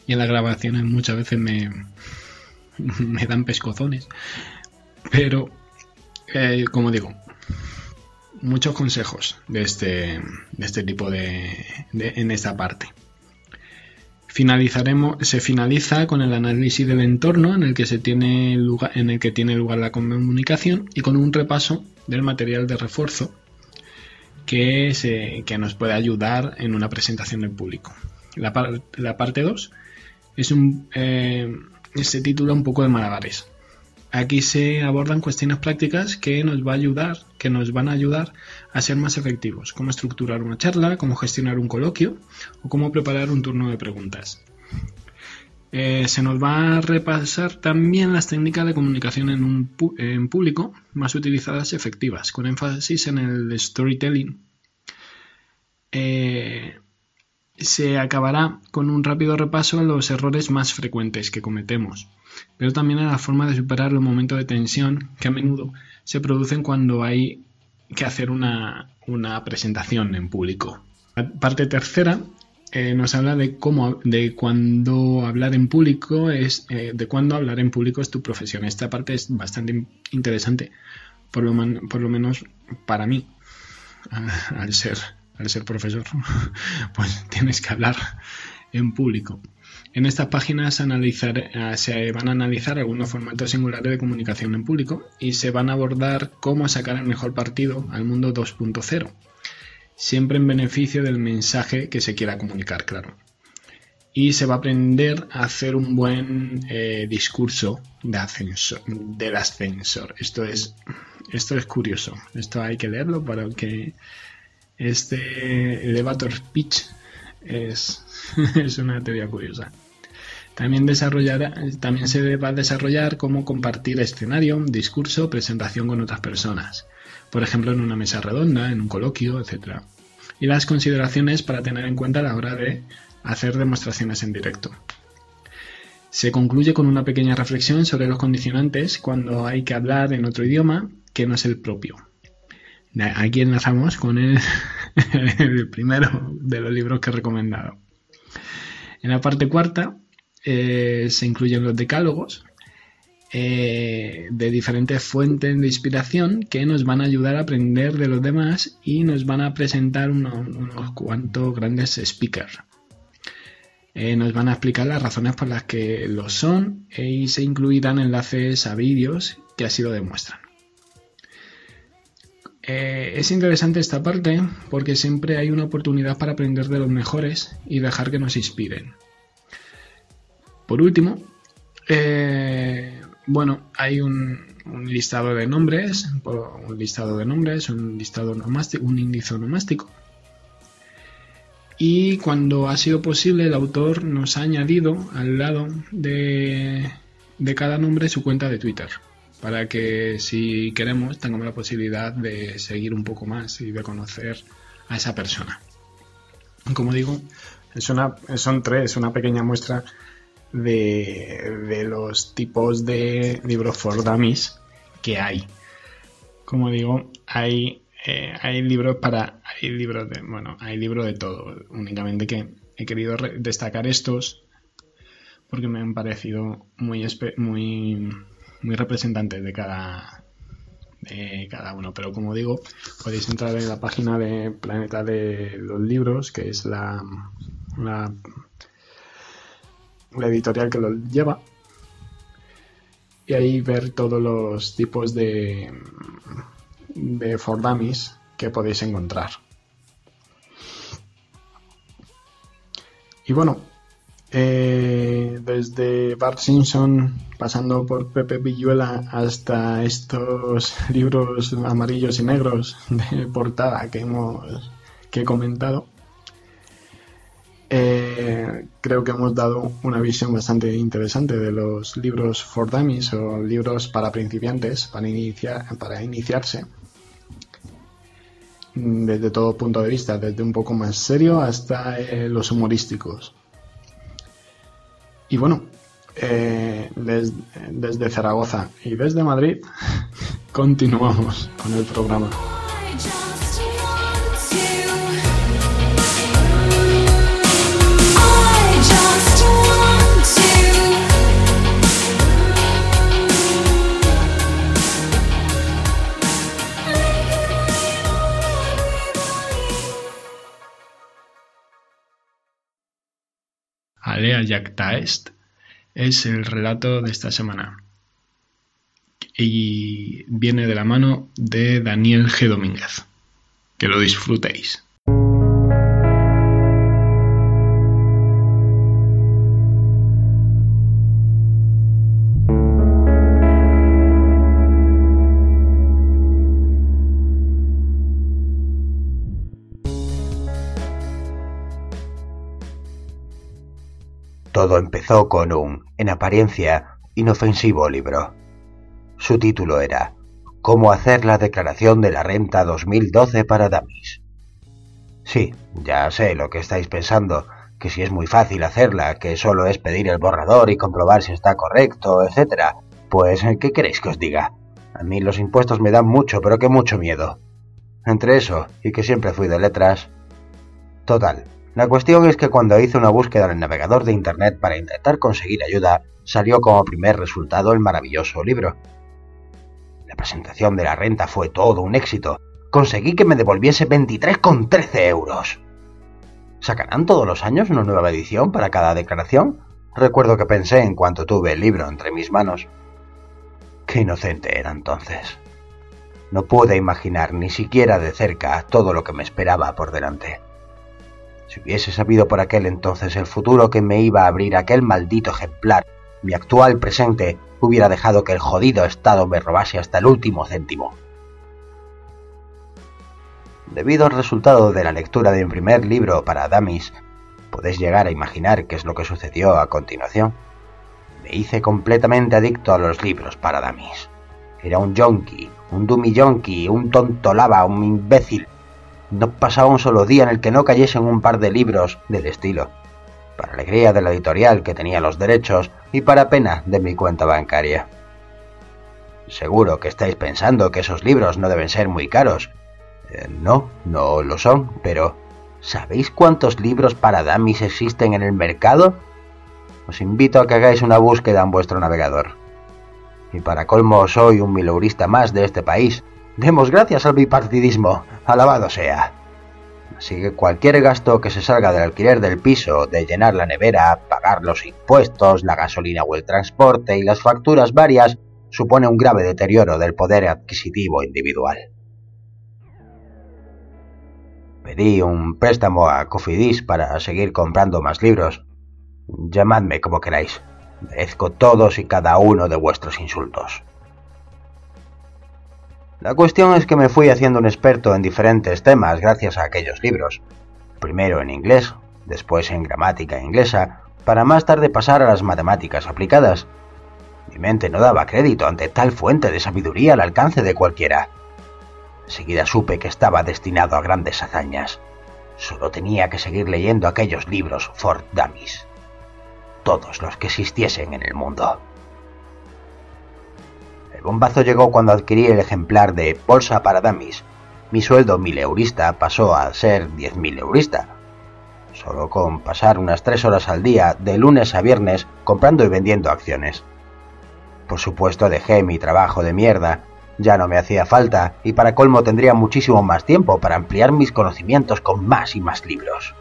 y en las grabaciones muchas veces me, me dan pescozones. Pero, eh, como digo, muchos consejos de este, de este tipo de, en esta parte. Finalizaremos, se finaliza con el análisis del entorno en el que se tiene lugar, en el que tiene lugar la comunicación y con un repaso del material de refuerzo que, se, que nos puede ayudar en una presentación del público. La, la parte 2 es un, eh, se titula un poco de malabares. Aquí se abordan cuestiones prácticas que nos va a ayudar, que nos van a ayudar a ser más efectivos, cómo estructurar una charla, cómo gestionar un coloquio o cómo preparar un turno de preguntas. Eh, se nos va a repasar también las técnicas de comunicación en, un público más utilizadas y efectivas, con énfasis en el storytelling. Eh, se acabará con un rápido repaso a los errores más frecuentes que cometemos, pero también a la forma de superar los momentos de tensión que a menudo se producen cuando hay que hacer una, presentación en público. La parte tercera eh, nos habla de cómo, de cuando hablar en público es, eh, de cuándo hablar en público es tu profesión. Esta parte es bastante interesante, por lo, por lo menos para mí, al ser al ser profesor, pues tienes que hablar en público. En estas páginas eh, se van a analizar algunos formatos singulares de comunicación en público y se van a abordar cómo sacar el mejor partido al mundo 2.0, siempre en beneficio del mensaje que se quiera comunicar, claro. Y se va a aprender a hacer un buen eh, discurso de del ascensor. Esto es, esto es curioso. Esto hay que leerlo para que este elevator pitch es, una teoría curiosa. También, también se va a desarrollar cómo compartir escenario, discurso, presentación con otras personas. Por ejemplo, en una mesa redonda, en un coloquio, etc. Y las consideraciones para tener en cuenta a la hora de hacer demostraciones en directo. Se concluye con una pequeña reflexión sobre los condicionantes cuando hay que hablar en otro idioma que no es el propio. Aquí enlazamos con el, primero de los libros que he recomendado. En la parte cuarta eh, se incluyen los decálogos eh, de diferentes fuentes de inspiración que nos van a ayudar a aprender de los demás y nos van a presentar unos, cuantos grandes speakers. Eh, nos van a explicar las razones por las que lo son y se incluirán enlaces a vídeos que así lo demuestran. Eh, es interesante esta parte porque siempre hay una oportunidad para aprender de los mejores y dejar que nos inspiren. Por último, eh, bueno, hay un, listado de nombres, un listado de nombres, un listado nomástico, un índice nomástico. Y cuando ha sido posible, el autor nos ha añadido al lado de cada nombre su cuenta de Twitter para que si queremos tengamos la posibilidad de seguir un poco más y de conocer a esa persona. Como digo, es una, son tres, una pequeña muestra de, los tipos de libros for dummies que hay. Como digo, hay, eh, hay libros para. Hay libros de. Bueno, hay libros de todo. Únicamente que he querido destacar estos porque me han parecido muy, muy muy representantes de cada, de cada uno. Pero como digo, podéis entrar en la página de Planeta de los Libros, que es la, la, editorial que lo lleva. Y ahí ver todos los tipos de, de for que podéis encontrar. Y bueno, eh, desde Bart Simpson, pasando por Pepe Villuela hasta estos libros amarillos y negros de portada que hemos que he comentado, eh, creo que hemos dado una visión bastante interesante de los libros for dummies o libros para principiantes, para, iniciar, para iniciarse, desde todo punto de vista, desde un poco más serio hasta eh, los humorísticos. Y bueno, eh, desde Zaragoza y desde Madrid continuamos con el programa. Alea Jactaest es el relato de esta semana y viene de la mano de Daniel G. Domínguez. Que lo disfrutéis. Todo empezó con un, en apariencia, inofensivo libro. Su título era Cómo hacer la declaración de la renta 2012 para Damis. Sí, ya sé lo que estáis pensando, que si es muy fácil hacerla, que solo es pedir el borrador y comprobar si está correcto, etc. Pues, ¿qué queréis que os diga? A mí los impuestos me dan mucho, pero que mucho miedo. Entre eso y que siempre fui de letras. Total, la cuestión es que cuando hice una búsqueda en el navegador de Internet para intentar conseguir ayuda, salió como primer resultado el maravilloso libro. La presentación de la renta fue todo un éxito. Conseguí que me devolviese 23,13 euros. ¿Sacarán todos los años una nueva edición para cada declaración? Recuerdo que pensé en cuanto tuve el libro entre mis manos. Qué inocente era entonces. No pude imaginar ni siquiera de cerca todo lo que me esperaba por delante. Si hubiese sabido por aquel entonces el futuro que me iba a abrir aquel maldito ejemplar, mi actual presente hubiera dejado que el jodido Estado me robase hasta el último céntimo. Debido al resultado de la lectura de mi primer libro para Damis, podéis llegar a imaginar qué es lo que sucedió a continuación. Me hice completamente adicto a los libros para Damis. Era un yonki, un dummy yonki, un tonto lava, un imbécil, no pasaba un solo día en el que no cayesen un par de libros del estilo, para alegría de la editorial que tenía los derechos y para pena de mi cuenta bancaria. Seguro que estáis pensando que esos libros no deben ser muy caros. Eh, no, no lo son, pero ¿sabéis cuántos libros para dummies existen en el mercado? Os invito a que hagáis una búsqueda en vuestro navegador. Y para colmo soy un mileurista más de este país, Demos gracias al bipartidismo, alabado sea. Así que cualquier gasto que se salga del alquiler del piso, de llenar la nevera, pagar los impuestos, la gasolina o el transporte y las facturas varias, supone un grave deterioro del poder adquisitivo individual. Pedí un préstamo a Cofidis para seguir comprando más libros. Llamadme como queráis. Merezco todos y cada uno de vuestros insultos. La cuestión es que me fui haciendo un experto en diferentes temas gracias a aquellos libros. Primero en inglés, después en gramática inglesa, para más tarde pasar a las matemáticas aplicadas. Mi mente no daba crédito ante tal fuente de sabiduría al alcance de cualquiera. Enseguida supe que estaba destinado a grandes hazañas. Solo tenía que seguir leyendo aquellos libros Fort Dummies. Todos los que existiesen en el mundo. El bombazo llegó cuando adquirí el ejemplar de Bolsa para Dummies. Mi sueldo mileurista pasó a ser diez mil eurista. Solo con pasar unas tres horas al día, de lunes a viernes, comprando y vendiendo acciones. Por supuesto dejé mi trabajo de mierda. Ya no me hacía falta, y para colmo tendría muchísimo más tiempo para ampliar mis conocimientos con más y más libros.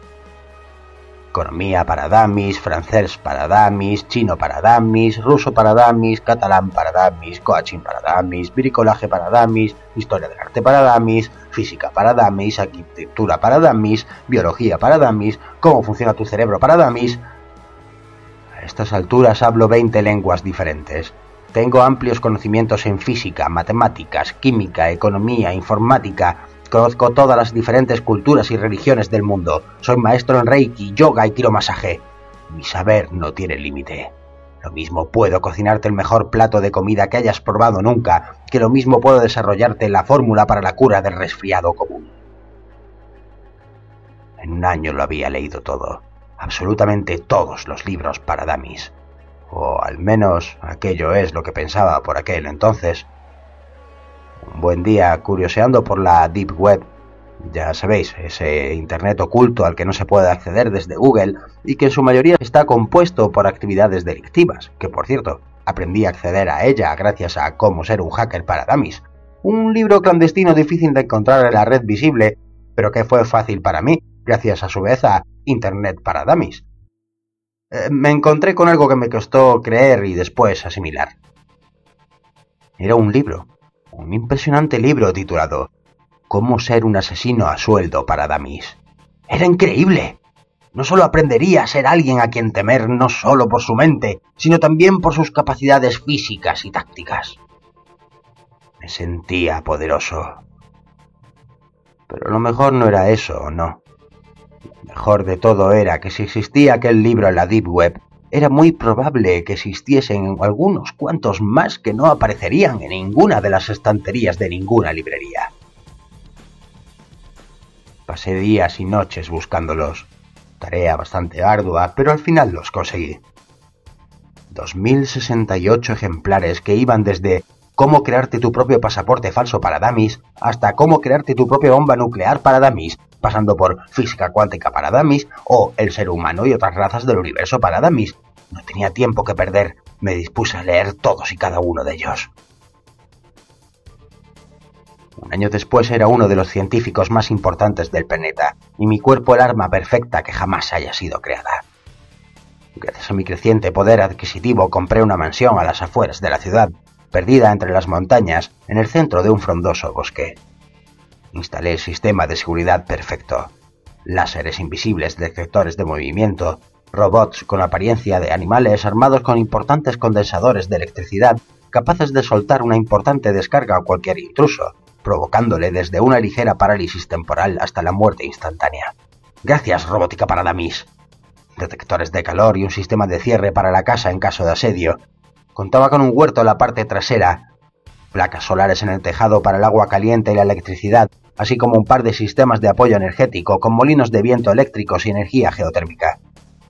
Economía para damis, francés para damis, chino para damis, ruso para damis, catalán para damis, coaching para damis, bricolaje para damis, historia del arte para damis, física para damis, arquitectura para damis, biología para damis, cómo funciona tu cerebro para damis. A estas alturas hablo 20 lenguas diferentes. Tengo amplios conocimientos en física, matemáticas, química, economía, informática, Conozco todas las diferentes culturas y religiones del mundo. Soy maestro en Reiki, yoga y quiromasaje. Mi saber no tiene límite. Lo mismo puedo cocinarte el mejor plato de comida que hayas probado nunca, que lo mismo puedo desarrollarte la fórmula para la cura del resfriado común. En un año lo había leído todo, absolutamente todos los libros para Damis, O al menos aquello es lo que pensaba por aquel entonces. Buen día, curioseando por la Deep Web, ya sabéis, ese Internet oculto al que no se puede acceder desde Google y que en su mayoría está compuesto por actividades delictivas, que por cierto, aprendí a acceder a ella gracias a Cómo ser un hacker para dummies, un libro clandestino difícil de encontrar en la red visible, pero que fue fácil para mí, gracias a su vez a Internet para dummies. Eh, me encontré con algo que me costó creer y después asimilar. Era un libro, un impresionante libro titulado Cómo ser un asesino a sueldo para Damis. Era increíble. No solo aprendería a ser alguien a quien temer no solo por su mente, sino también por sus capacidades físicas y tácticas. Me sentía poderoso. Pero lo mejor no era eso, no. Lo mejor de todo era que si existía aquel libro en la Deep Web, era muy probable que existiesen algunos cuantos más que no aparecerían en ninguna de las estanterías de ninguna librería. Pasé días y noches buscándolos. Tarea bastante ardua, pero al final los conseguí. 2068 ejemplares que iban desde cómo crearte tu propio pasaporte falso para Damis hasta cómo crearte tu propia bomba nuclear para Damis, pasando por física cuántica para Damis o el ser humano y otras razas del universo para Damis. No tenía tiempo que perder, me dispuse a leer todos y cada uno de ellos. Un año después era uno de los científicos más importantes del planeta, y mi cuerpo el arma perfecta que jamás haya sido creada. Gracias a mi creciente poder adquisitivo compré una mansión a las afueras de la ciudad, perdida entre las montañas, en el centro de un frondoso bosque. Instalé el sistema de seguridad perfecto. Láseres invisibles detectores de movimiento, robots con apariencia de animales armados con importantes condensadores de electricidad capaces de soltar una importante descarga a cualquier intruso, provocándole desde una ligera parálisis temporal hasta la muerte instantánea. Gracias, robótica para Damis. Detectores de calor y un sistema de cierre para la casa en caso de asedio. Contaba con un huerto en la parte trasera, placas solares en el tejado para el agua caliente y la electricidad, así como un par de sistemas de apoyo energético con molinos de viento eléctricos y energía geotérmica.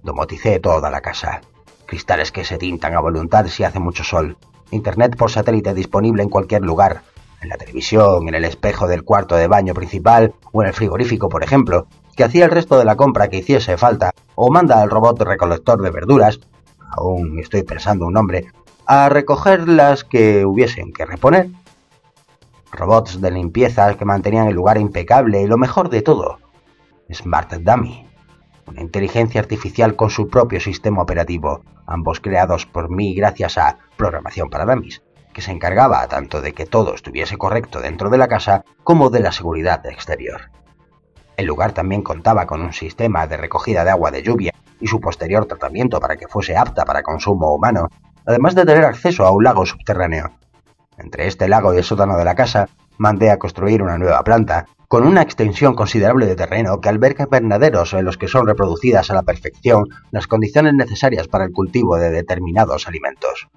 Domoticé toda la casa. Cristales que se tintan a voluntad si hace mucho sol. Internet por satélite disponible en cualquier lugar en la televisión, en el espejo del cuarto de baño principal o en el frigorífico, por ejemplo, que hacía el resto de la compra que hiciese falta, o manda al robot recolector de verduras, aún estoy pensando un nombre, a recoger las que hubiesen que reponer. Robots de limpieza que mantenían el lugar impecable y lo mejor de todo, Smart Dummy, una inteligencia artificial con su propio sistema operativo, ambos creados por mí gracias a programación para dummies que se encargaba tanto de que todo estuviese correcto dentro de la casa como de la seguridad exterior. El lugar también contaba con un sistema de recogida de agua de lluvia y su posterior tratamiento para que fuese apta para consumo humano, además de tener acceso a un lago subterráneo. Entre este lago y el sótano de la casa, mandé a construir una nueva planta, con una extensión considerable de terreno que alberga invernaderos en los que son reproducidas a la perfección las condiciones necesarias para el cultivo de determinados alimentos.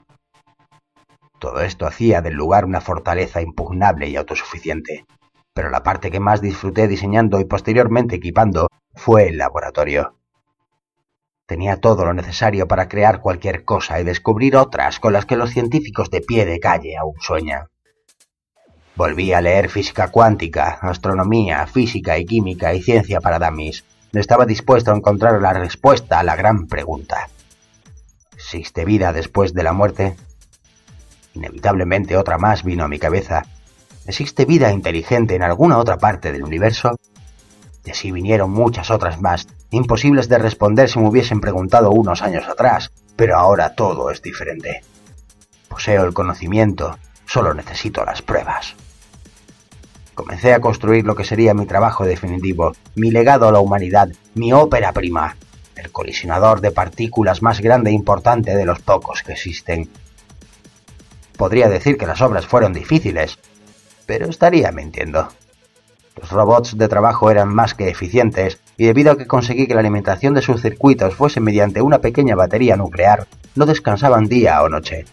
Todo esto hacía del lugar una fortaleza impugnable y autosuficiente. Pero la parte que más disfruté diseñando y posteriormente equipando fue el laboratorio. Tenía todo lo necesario para crear cualquier cosa y descubrir otras con las que los científicos de pie de calle aún sueñan. Volví a leer física cuántica, astronomía, física y química y ciencia para dummies. Estaba dispuesto a encontrar la respuesta a la gran pregunta. ¿Existe vida después de la muerte? Inevitablemente otra más vino a mi cabeza. ¿Existe vida inteligente en alguna otra parte del universo? Y así vinieron muchas otras más, imposibles de responder si me hubiesen preguntado unos años atrás, pero ahora todo es diferente. Poseo el conocimiento, solo necesito las pruebas. Comencé a construir lo que sería mi trabajo definitivo, mi legado a la humanidad, mi ópera prima, el colisionador de partículas más grande e importante de los pocos que existen, podría decir que las obras fueron difíciles, pero estaría mintiendo. Los robots de trabajo eran más que eficientes, y debido a que conseguí que la alimentación de sus circuitos fuese mediante una pequeña batería nuclear, no descansaban día o noche.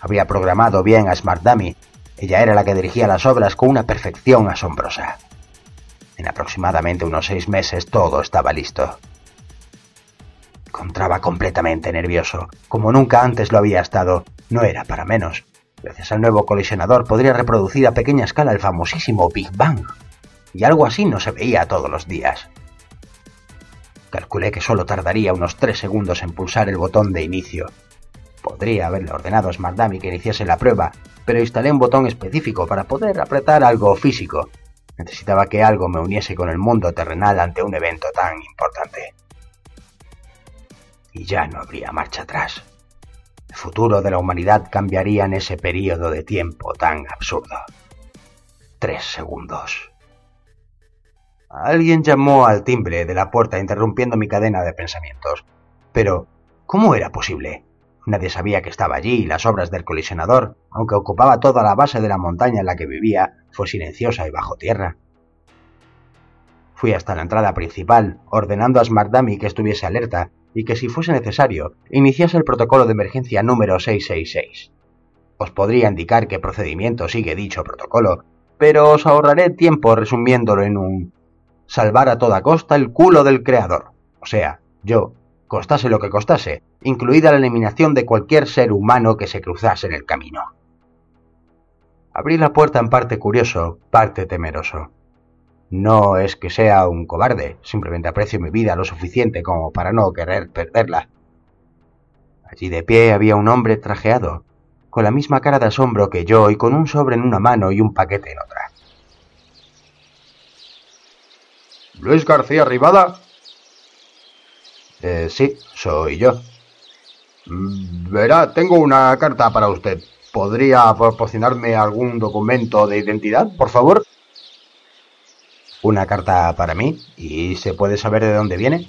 Había programado bien a Smart Dummy, ella era la que dirigía las obras con una perfección asombrosa. En aproximadamente unos seis meses todo estaba listo. encontraba completamente nervioso, como nunca antes lo había estado. No era para menos. Gracias al nuevo colisionador podría reproducir a pequeña escala el famosísimo Big Bang. Y algo así no se veía todos los días. Calculé que solo tardaría unos tres segundos en pulsar el botón de inicio. Podría haberle ordenado a Smartdummy que iniciase la prueba, pero instalé un botón específico para poder apretar algo físico. Necesitaba que algo me uniese con el mundo terrenal ante un evento tan importante y ya no habría marcha atrás. El futuro de la humanidad cambiaría en ese periodo de tiempo tan absurdo. Tres segundos. Alguien llamó al timbre de la puerta interrumpiendo mi cadena de pensamientos. Pero, ¿cómo era posible? Nadie sabía que estaba allí y las obras del colisionador, aunque ocupaba toda la base de la montaña en la que vivía, fue silenciosa y bajo tierra. Fui hasta la entrada principal, ordenando a Smartdummy que estuviese alerta y que si fuese necesario, iniciase el protocolo de emergencia número 666. Os podría indicar qué procedimiento sigue dicho protocolo, pero os ahorraré tiempo resumiéndolo en un salvar a toda costa el culo del creador. O sea, yo, costase lo que costase, incluida la eliminación de cualquier ser humano que se cruzase en el camino. Abrí la puerta en parte curioso, parte temeroso. No es que sea un cobarde, simplemente aprecio mi vida lo suficiente como para no querer perderla. Allí de pie había un hombre trajeado, con la misma cara de asombro que yo y con un sobre en una mano y un paquete en otra. ¿Luis García Rivada? Eh, sí, soy yo. Mm, verá, tengo una carta para usted. ¿Podría proporcionarme algún documento de identidad, por favor? una carta para mí y se puede saber de dónde viene.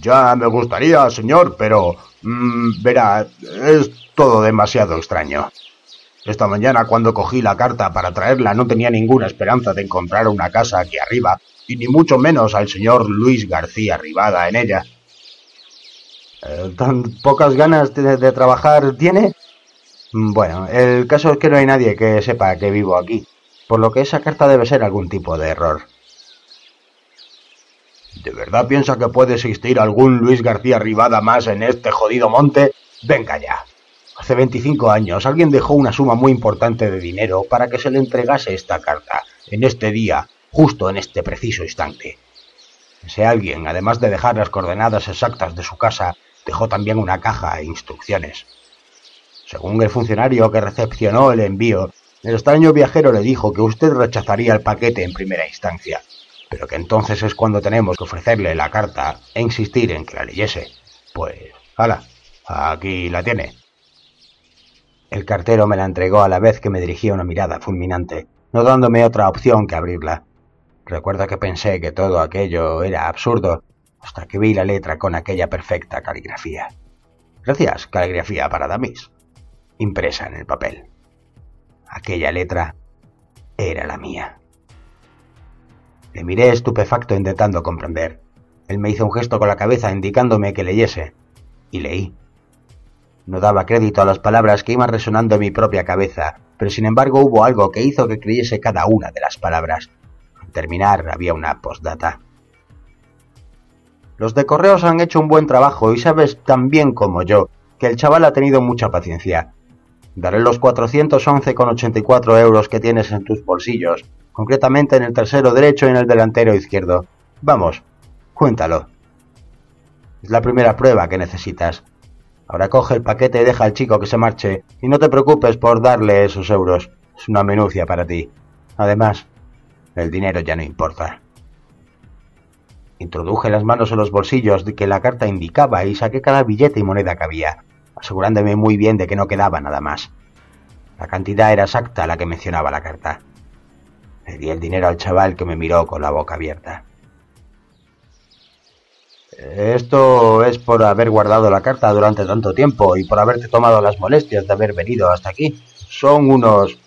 Ya me gustaría, señor, pero... Mm, verá, es todo demasiado extraño. Esta mañana cuando cogí la carta para traerla no tenía ninguna esperanza de encontrar una casa aquí arriba, y ni mucho menos al señor Luis García Rivada en ella. Eh, ¿Tan pocas ganas de trabajar tiene? Bueno, el caso es que no hay nadie que sepa que vivo aquí por lo que esa carta debe ser algún tipo de error. ¿De verdad piensa que puede existir algún Luis García Rivada más en este jodido monte? Venga ya. Hace 25 años alguien dejó una suma muy importante de dinero para que se le entregase esta carta, en este día, justo en este preciso instante. Ese alguien, además de dejar las coordenadas exactas de su casa, dejó también una caja e instrucciones. Según el funcionario que recepcionó el envío, el extraño viajero le dijo que usted rechazaría el paquete en primera instancia, pero que entonces es cuando tenemos que ofrecerle la carta e insistir en que la leyese. Pues, hala, aquí la tiene. El cartero me la entregó a la vez que me dirigía una mirada fulminante, no dándome otra opción que abrirla. Recuerdo que pensé que todo aquello era absurdo, hasta que vi la letra con aquella perfecta caligrafía. Gracias, caligrafía para Damis, impresa en el papel. Aquella letra era la mía. Le miré estupefacto intentando comprender. Él me hizo un gesto con la cabeza indicándome que leyese. Y leí. No daba crédito a las palabras que iban resonando en mi propia cabeza, pero sin embargo hubo algo que hizo que creyese cada una de las palabras. Terminar había una postdata. Los de correos han hecho un buen trabajo y sabes tan bien como yo que el chaval ha tenido mucha paciencia. Daré los 411,84 euros que tienes en tus bolsillos, concretamente en el tercero derecho y en el delantero izquierdo. Vamos, cuéntalo. Es la primera prueba que necesitas. Ahora coge el paquete y deja al chico que se marche, y no te preocupes por darle esos euros. Es una menucia para ti. Además, el dinero ya no importa. Introduje las manos en los bolsillos que la carta indicaba y saqué cada billete y moneda que había asegurándome muy bien de que no quedaba nada más. La cantidad era exacta la que mencionaba la carta. Le di el dinero al chaval que me miró con la boca abierta. Esto es por haber guardado la carta durante tanto tiempo y por haberte tomado las molestias de haber venido hasta aquí. Son unos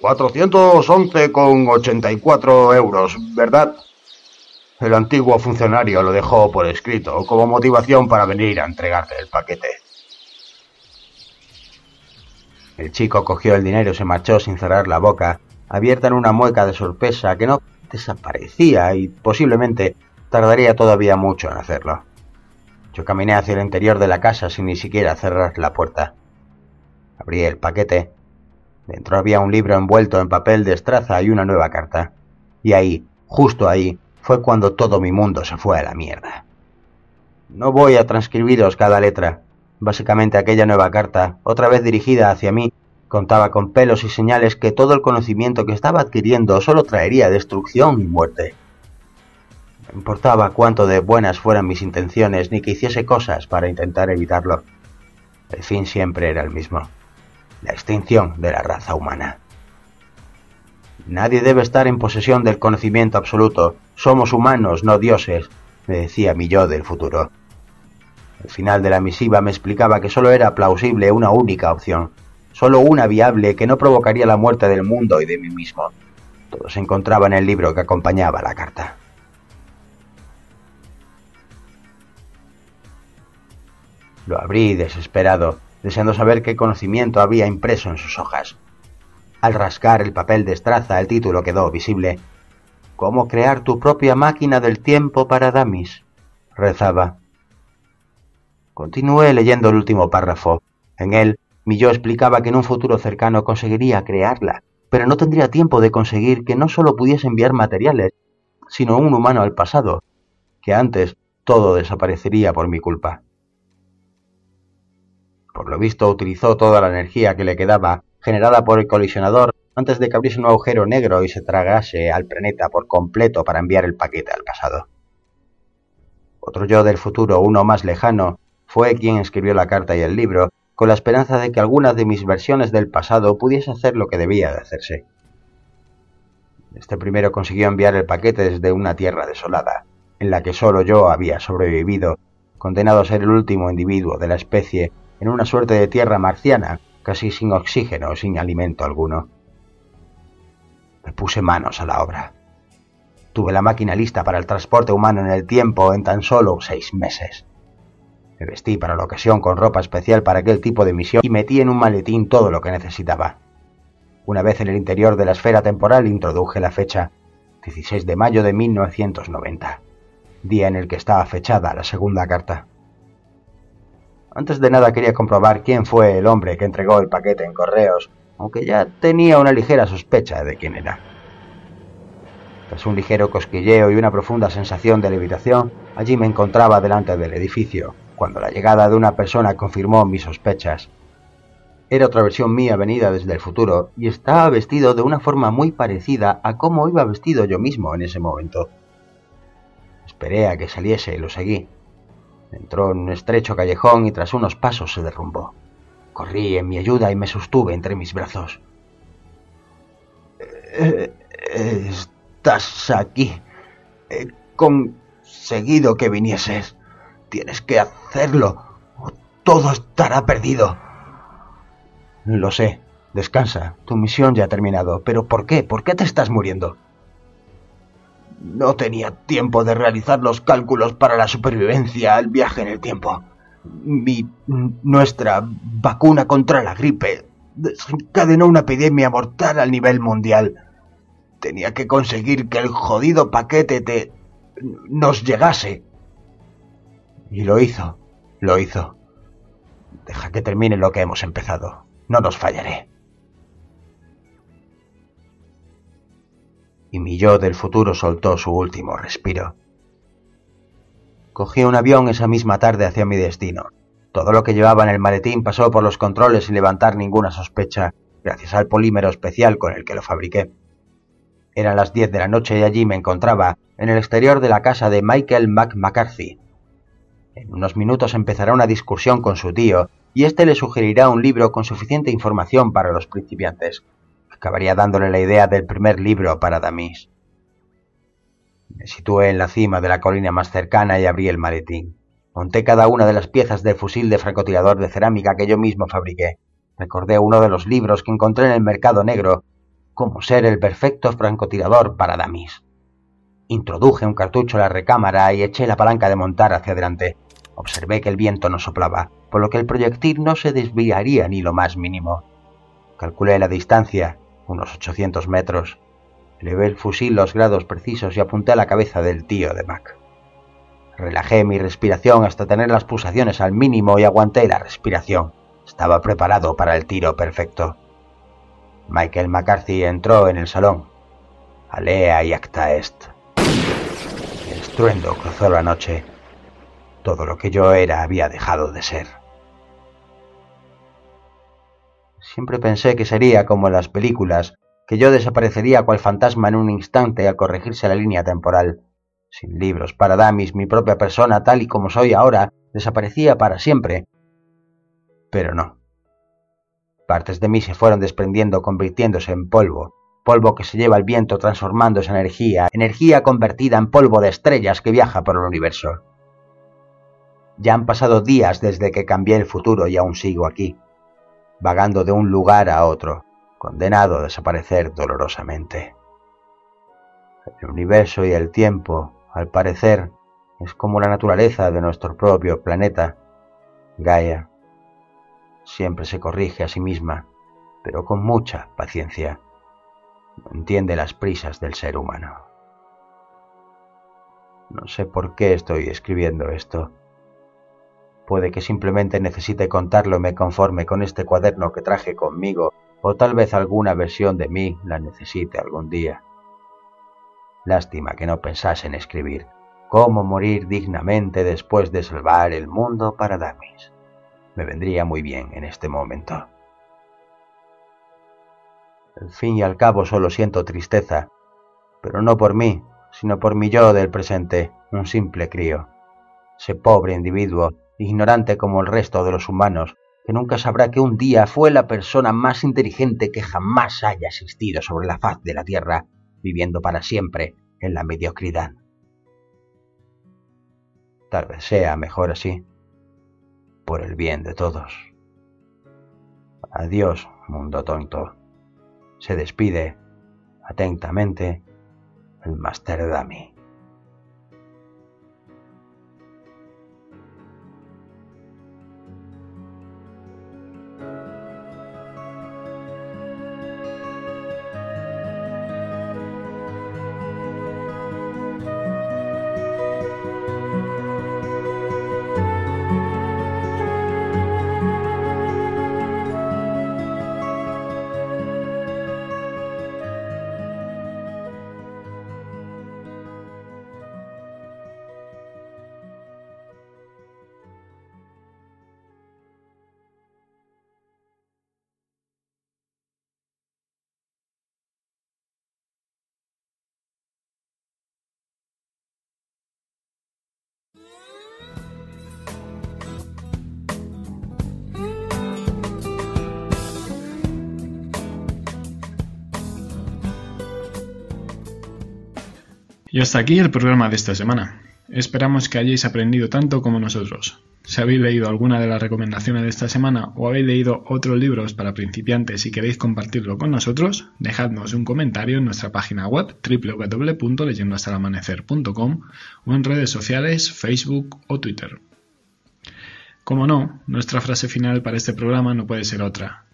411,84 euros, ¿verdad? El antiguo funcionario lo dejó por escrito como motivación para venir a entregarte el paquete. El chico cogió el dinero y se marchó sin cerrar la boca, abierta en una mueca de sorpresa que no desaparecía y posiblemente tardaría todavía mucho en hacerlo. Yo caminé hacia el interior de la casa sin ni siquiera cerrar la puerta. Abrí el paquete. Dentro había un libro envuelto en papel de estraza y una nueva carta. Y ahí, justo ahí, fue cuando todo mi mundo se fue a la mierda. No voy a transcribiros cada letra. Básicamente aquella nueva carta, otra vez dirigida hacia mí, contaba con pelos y señales que todo el conocimiento que estaba adquiriendo solo traería destrucción y muerte. No importaba cuánto de buenas fueran mis intenciones ni que hiciese cosas para intentar evitarlo. El fin siempre era el mismo. La extinción de la raza humana. Nadie debe estar en posesión del conocimiento absoluto. Somos humanos, no dioses, me decía mi yo del futuro. El final de la misiva me explicaba que solo era plausible una única opción, solo una viable que no provocaría la muerte del mundo y de mí mismo. Todo se encontraba en el libro que acompañaba la carta. Lo abrí desesperado, deseando saber qué conocimiento había impreso en sus hojas. Al rascar el papel de estraza, el título quedó visible. ¿Cómo crear tu propia máquina del tiempo para Damis? rezaba. Continué leyendo el último párrafo. En él, mi yo explicaba que en un futuro cercano conseguiría crearla, pero no tendría tiempo de conseguir que no solo pudiese enviar materiales, sino un humano al pasado, que antes todo desaparecería por mi culpa. Por lo visto utilizó toda la energía que le quedaba generada por el colisionador antes de que abriese un agujero negro y se tragase al planeta por completo para enviar el paquete al pasado. Otro yo del futuro, uno más lejano, fue quien escribió la carta y el libro, con la esperanza de que alguna de mis versiones del pasado pudiese hacer lo que debía de hacerse. Este primero consiguió enviar el paquete desde una tierra desolada, en la que solo yo había sobrevivido, condenado a ser el último individuo de la especie en una suerte de tierra marciana casi sin oxígeno, sin alimento alguno. Me puse manos a la obra. Tuve la máquina lista para el transporte humano en el tiempo en tan solo seis meses. Me vestí para la ocasión con ropa especial para aquel tipo de misión y metí en un maletín todo lo que necesitaba. Una vez en el interior de la esfera temporal introduje la fecha 16 de mayo de 1990, día en el que estaba fechada la segunda carta. Antes de nada quería comprobar quién fue el hombre que entregó el paquete en correos, aunque ya tenía una ligera sospecha de quién era. Tras un ligero cosquilleo y una profunda sensación de levitación, allí me encontraba delante del edificio, cuando la llegada de una persona confirmó mis sospechas. Era otra versión mía venida desde el futuro y estaba vestido de una forma muy parecida a cómo iba vestido yo mismo en ese momento. Esperé a que saliese y lo seguí. Entró en un estrecho callejón y tras unos pasos se derrumbó. Corrí en mi ayuda y me sostuve entre mis brazos. Eh, estás aquí. He conseguido que vinieses. Tienes que hacerlo o todo estará perdido. Lo sé. Descansa. Tu misión ya ha terminado. Pero ¿por qué? ¿Por qué te estás muriendo? No tenía tiempo de realizar los cálculos para la supervivencia al viaje en el tiempo. Mi, nuestra vacuna contra la gripe desencadenó una epidemia mortal a nivel mundial. Tenía que conseguir que el jodido paquete te nos llegase. Y lo hizo, lo hizo. Deja que termine lo que hemos empezado. No nos fallaré. Y mi yo del futuro soltó su último respiro. Cogí un avión esa misma tarde hacia mi destino. Todo lo que llevaba en el maletín pasó por los controles sin levantar ninguna sospecha, gracias al polímero especial con el que lo fabriqué. Eran las diez de la noche y allí me encontraba, en el exterior de la casa de Michael McMcCarthy. En unos minutos empezará una discusión con su tío, y éste le sugerirá un libro con suficiente información para los principiantes acabaría dándole la idea del primer libro para Damis. Me situé en la cima de la colina más cercana y abrí el maletín. Monté cada una de las piezas del fusil de francotirador de cerámica que yo mismo fabriqué. Recordé uno de los libros que encontré en el mercado negro, Cómo ser el perfecto francotirador para Damis. Introduje un cartucho en la recámara y eché la palanca de montar hacia adelante. Observé que el viento no soplaba, por lo que el proyectil no se desviaría ni lo más mínimo. Calculé la distancia unos 800 metros. Elevé el fusil los grados precisos y apunté a la cabeza del tío de Mac. Relajé mi respiración hasta tener las pulsaciones al mínimo y aguanté la respiración. Estaba preparado para el tiro perfecto. Michael McCarthy entró en el salón. Alea y acta est. El estruendo cruzó la noche. Todo lo que yo era había dejado de ser. Siempre pensé que sería como en las películas, que yo desaparecería cual fantasma en un instante al corregirse la línea temporal. Sin libros para Damis, mi propia persona, tal y como soy ahora, desaparecía para siempre. Pero no. Partes de mí se fueron desprendiendo, convirtiéndose en polvo, polvo que se lleva el viento transformándose en energía, energía convertida en polvo de estrellas que viaja por el universo. Ya han pasado días desde que cambié el futuro y aún sigo aquí, vagando de un lugar a otro, condenado a desaparecer dolorosamente. El universo y el tiempo, al parecer, es como la naturaleza de nuestro propio planeta. Gaia siempre se corrige a sí misma, pero con mucha paciencia. No entiende las prisas del ser humano. No sé por qué estoy escribiendo esto. Puede que simplemente necesite contarlo y me conforme con este cuaderno que traje conmigo, o tal vez alguna versión de mí la necesite algún día. Lástima que no pensase en escribir cómo morir dignamente después de salvar el mundo para Damis. Me vendría muy bien en este momento. Al fin y al cabo solo siento tristeza, pero no por mí, sino por mi yo del presente, un simple crío. Ese pobre individuo ignorante como el resto de los humanos, que nunca sabrá que un día fue la persona más inteligente que jamás haya existido sobre la faz de la Tierra, viviendo para siempre en la mediocridad. Tal vez sea mejor así, por el bien de todos. Adiós, mundo tonto. Se despide atentamente el Master Dami. Y hasta aquí el programa de esta semana. Esperamos que hayáis aprendido tanto como nosotros. Si habéis leído alguna de las recomendaciones de esta semana o habéis leído otros libros para principiantes y queréis compartirlo con nosotros, dejadnos un comentario en nuestra página web www.leyendohastalamanecer.com o en redes sociales, Facebook o Twitter. Como no, nuestra frase final para este programa no puede ser otra.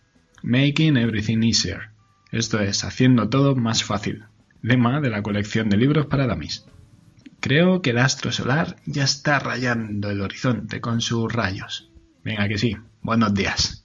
Making everything easier. Esto es, haciendo todo más fácil lema de la colección de libros para Damis. Creo que el astro solar ya está rayando el horizonte con sus rayos. Venga que sí, buenos días.